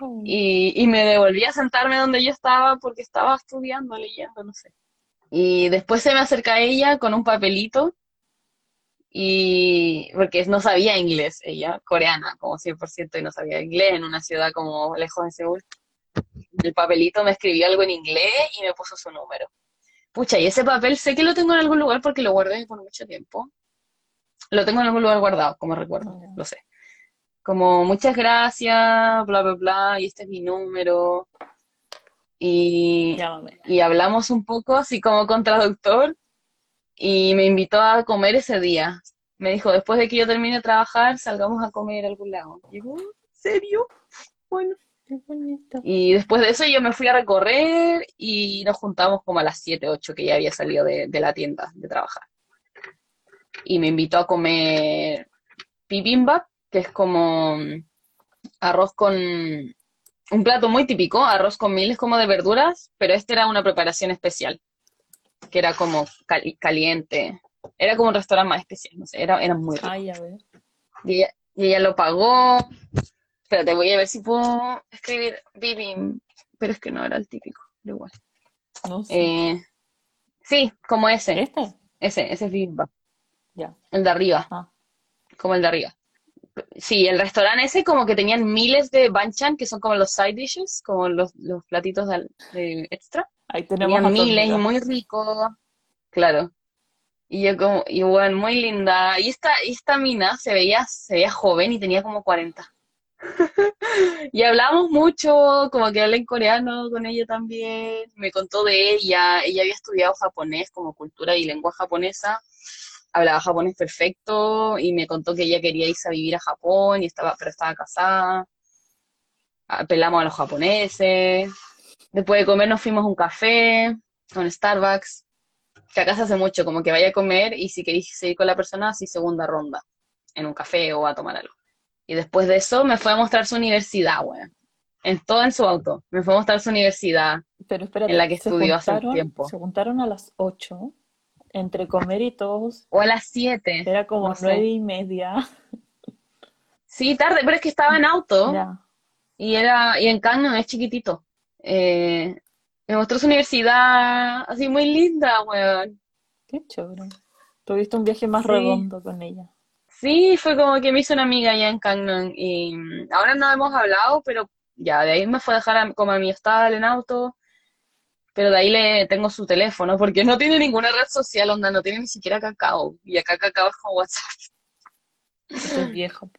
Oh. Y, y me devolví a sentarme donde yo estaba porque estaba estudiando, leyendo, no sé. Y después se me acerca ella con un papelito y porque no sabía inglés, ella, coreana, como 100%, y no sabía inglés en una ciudad como lejos de Seúl. El papelito me escribió algo en inglés y me puso su número. Pucha, y ese papel sé que lo tengo en algún lugar porque lo guardé por mucho tiempo. Lo tengo en algún lugar guardado, como recuerdo, Ya. lo sé. Como muchas gracias, bla, bla, bla, y este es mi número. Y, y hablamos un poco así como con traductor y me invitó a comer ese día. Me dijo, después de que yo termine de trabajar, salgamos a comer a algún lado. Y yo, ¿en serio? Bueno. Qué bonito. Y después de eso yo me fui a recorrer y nos juntamos como a las 7, 8 que ya había salido de, de la tienda de trabajar. Y me invitó a comer bibimbap, que es como mm, arroz con un plato muy típico, arroz con miles como de verduras, pero este era una preparación especial, que era como cali- caliente. Era como un restaurante más especial, no sé, era, era muy rico. Ay, a ver. Y ella, y ella lo pagó. Espérate, voy a ver si puedo escribir bibim, pero es que no era el típico, pero igual. No sé. Eh, sí, como ese, ¿Este? ese, ese es bibimbap, Ya. el de arriba, Ah, como el de arriba. Sí, el restaurante ese como que tenían miles de banchan, que son como los side dishes, como los, los platitos de, de extra. Ahí tenemos a miles y muy rico, claro. Y yo como, igual, muy linda. Y esta, esta mina se veía, se veía joven y tenía como 40. Y hablamos mucho, como que hablé en coreano con ella también, me contó de ella, ella había estudiado japonés como cultura y lengua japonesa, hablaba japonés perfecto y me contó que ella quería irse a vivir a Japón y estaba, pero estaba casada, apelamos a los japoneses, después de comer nos fuimos a un café, a un Starbucks, que acá se hace mucho, como que vaya a comer y si queréis seguir con la persona, así segunda ronda, en un café o a tomar algo. Y después de eso me fue a mostrar su universidad, weón. En todo en su auto. Me fue a mostrar su universidad Pero en espérate, la que estudió hace un tiempo. se juntaron a las 8, entre comer y todos, O a las 7, era como no sé. nueve y media. Sí, tarde, pero es que estaba en auto Ya. y era, y en Cannon es chiquitito. Eh, me mostró su universidad así muy linda, weón. Qué chévere. Tuviste un viaje más Sí. redondo con ella. Sí, fue como que me hizo una amiga allá en Cannon y mm, ahora no hemos hablado, pero ya, de ahí me fue a dejar a- como a mi hostal en auto, pero de ahí le tengo su teléfono porque no tiene ninguna red social, onda, no tiene ni siquiera Kakao y acá Kakao es como WhatsApp. Es viejo.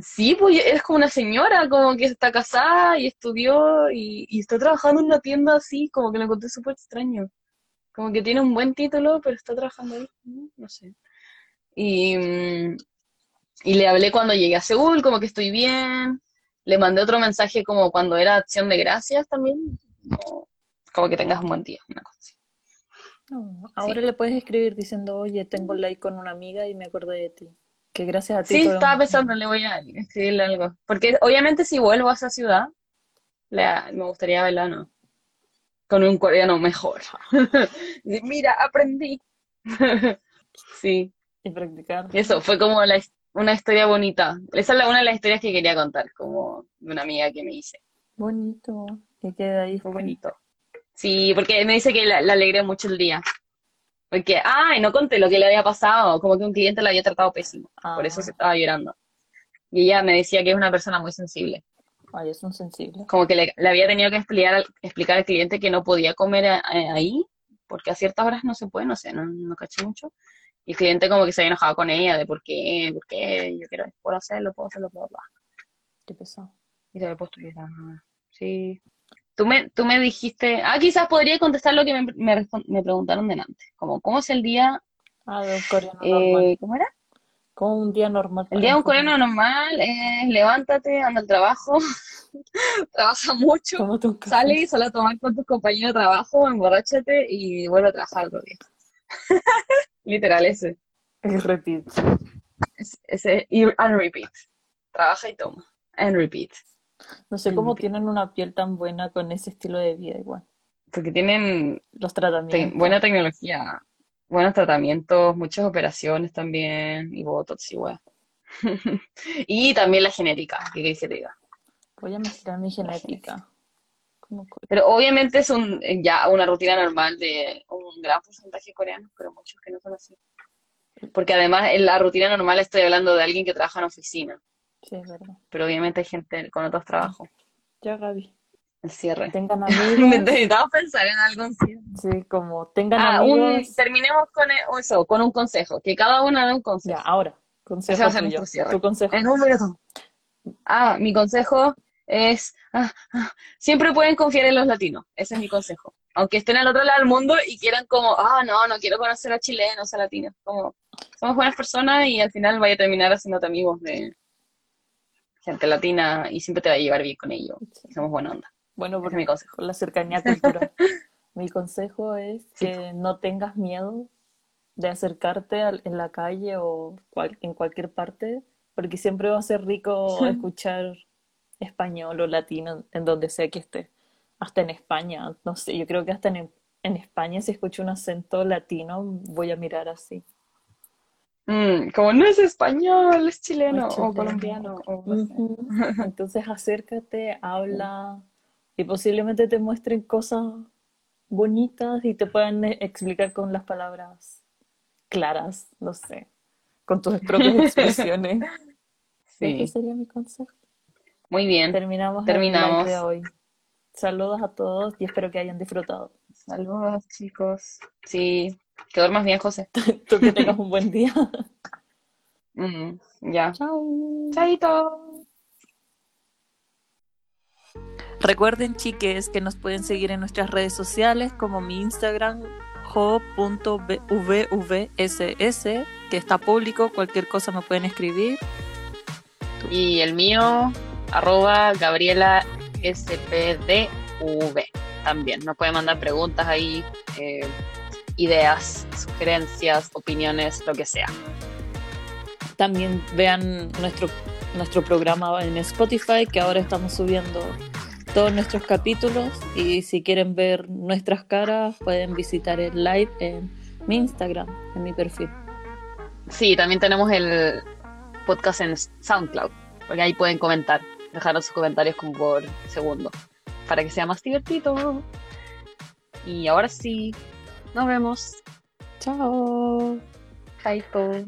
Sí, pues es como una señora, como que está casada y estudió y, y está trabajando en una tienda así, como que lo encontré súper extraño. Como que tiene un buen título, pero está trabajando ahí, no sé. Y, mm, y le hablé cuando llegué a Seúl, como que estoy bien. Le mandé otro mensaje como cuando era acción de gracias también, como, como que tengas un buen día, una cosa así. No, ahora le puedes escribir diciendo, oye, tengo like con una amiga y me acordé de ti. Que gracias a ti Sí, estaba pensando, le voy a escribirle algo. Porque obviamente si vuelvo a esa ciudad, la- me gustaría verla, ¿no? Con un coreano mejor. Mira, aprendí. Sí, y practicar. eso fue como la una historia bonita. Esa es la- una de las historias que quería contar, como de una amiga que me hice. Bonito. Que quede ahí. Fue bonito. Sí, porque me dice que la, la alegré mucho el día. Porque, ay, no conté lo que le había pasado, como que un cliente la había tratado pésimo. Por eso Ah. se estaba llorando. Y ella me decía que es una persona muy sensible. Ay, son sensibles. Como que le, le había tenido que explicar al, explicar al cliente que no podía comer a- a- ahí, porque a ciertas horas no se puede, no sé, no, no caché mucho. Y el cliente como que se había enojado con ella de por qué, por qué, yo quiero, puedo hacerlo, puedo hacerlo, bla, bla. Qué pesado. Y se había puesto llorar. Sí. Tú me, tú me dijiste, ah, quizás podría contestar lo que me, me, me preguntaron delante, como, ¿cómo es el día, Ah, de un coreano normal. eh, ¿cómo era? Como un día normal El día de un coreano. normal es levántate, anda al trabajo, trabaja mucho, sale y solo a tomar con tus compañeros de trabajo, emborráchate y vuelve a trabajar otro día. Literal, ese. Y repeat. Ese- y and repeat. Trabaja y toma. And repeat. No sé cómo tienen una piel tan buena con ese estilo de vida igual. Porque tienen Los te- tratamientos. buena tecnología, buenos tratamientos, muchas operaciones también, y botox y weá. Y también la genética, ¿qué querés que te diga? Voy a mezclar mi genética. Pero obviamente es un, ya una rutina normal de un gran porcentaje coreano, pero muchos que no son así. Porque además en la rutina normal estoy hablando de alguien que trabaja en oficina, Sí, es verdad. pero obviamente hay gente con otros trabajos. Ya, Gaby. El cierre. Tengan Me amigos. necesitaba pensar en algo en cierre. Sí, como tengan Ah, un, amigos. terminemos con e- eso, con un consejo, que cada uno dé un Ya, consejo. ahora. Ese Consejo va a ser tuyo. nuestro cierre. Tu consejo. En un minuto. Ah, mi consejo es, ah, ah, siempre pueden confiar en los latinos, ese es mi consejo. Aunque estén al otro lado del mundo y quieran como, ah, no, no quiero conocer a chilenos, a latinos, como, somos buenas personas y al final vaya a terminar haciéndote amigos de gente latina y siempre te va a llevar bien con ellos. Sí. Somos buena onda. Bueno, por es mi consejo. con la cercanía cultural. Mi consejo es que no tengas miedo de acercarte al- en la calle o cual- en cualquier parte, porque siempre va a ser rico escuchar español o latino en donde sea que esté. Hasta en España, no sé, yo creo que hasta en, en España si escucho un acento latino voy a mirar así. Mm, como no es español, es chileno o chileno. colombiano. o. Entonces acércate, habla y posiblemente te muestren cosas bonitas y te puedan eh, explicar con las palabras claras, no sé, con tus propias expresiones. Ese Sí, sería mi consejo. muy bien. Terminamos el Terminamos. live de hoy. Saludos a todos y espero que hayan disfrutado. Saludos, chicos. Sí, que duermas bien, José. Tú que tengas un buen día. Mm, ya. Chao. Chaito. Recuerden, chiques, que nos pueden seguir en nuestras redes sociales como mi Instagram jo.vvss, que está público, cualquier cosa me pueden escribir. Y el mío, arroba Gabriela SPDV. También nos pueden mandar preguntas ahí, eh, ideas, sugerencias, opiniones, lo que sea. También vean nuestro, nuestro programa en Spotify, que ahora estamos subiendo todos nuestros capítulos. Y si quieren ver nuestras caras, pueden visitar el live en mi Instagram, en mi perfil. Sí, también tenemos el podcast en SoundCloud, porque ahí pueden comentar, dejarnos sus comentarios como por segundo, para que sea más divertido. Y ahora sí, nos vemos. Chao. Chaito.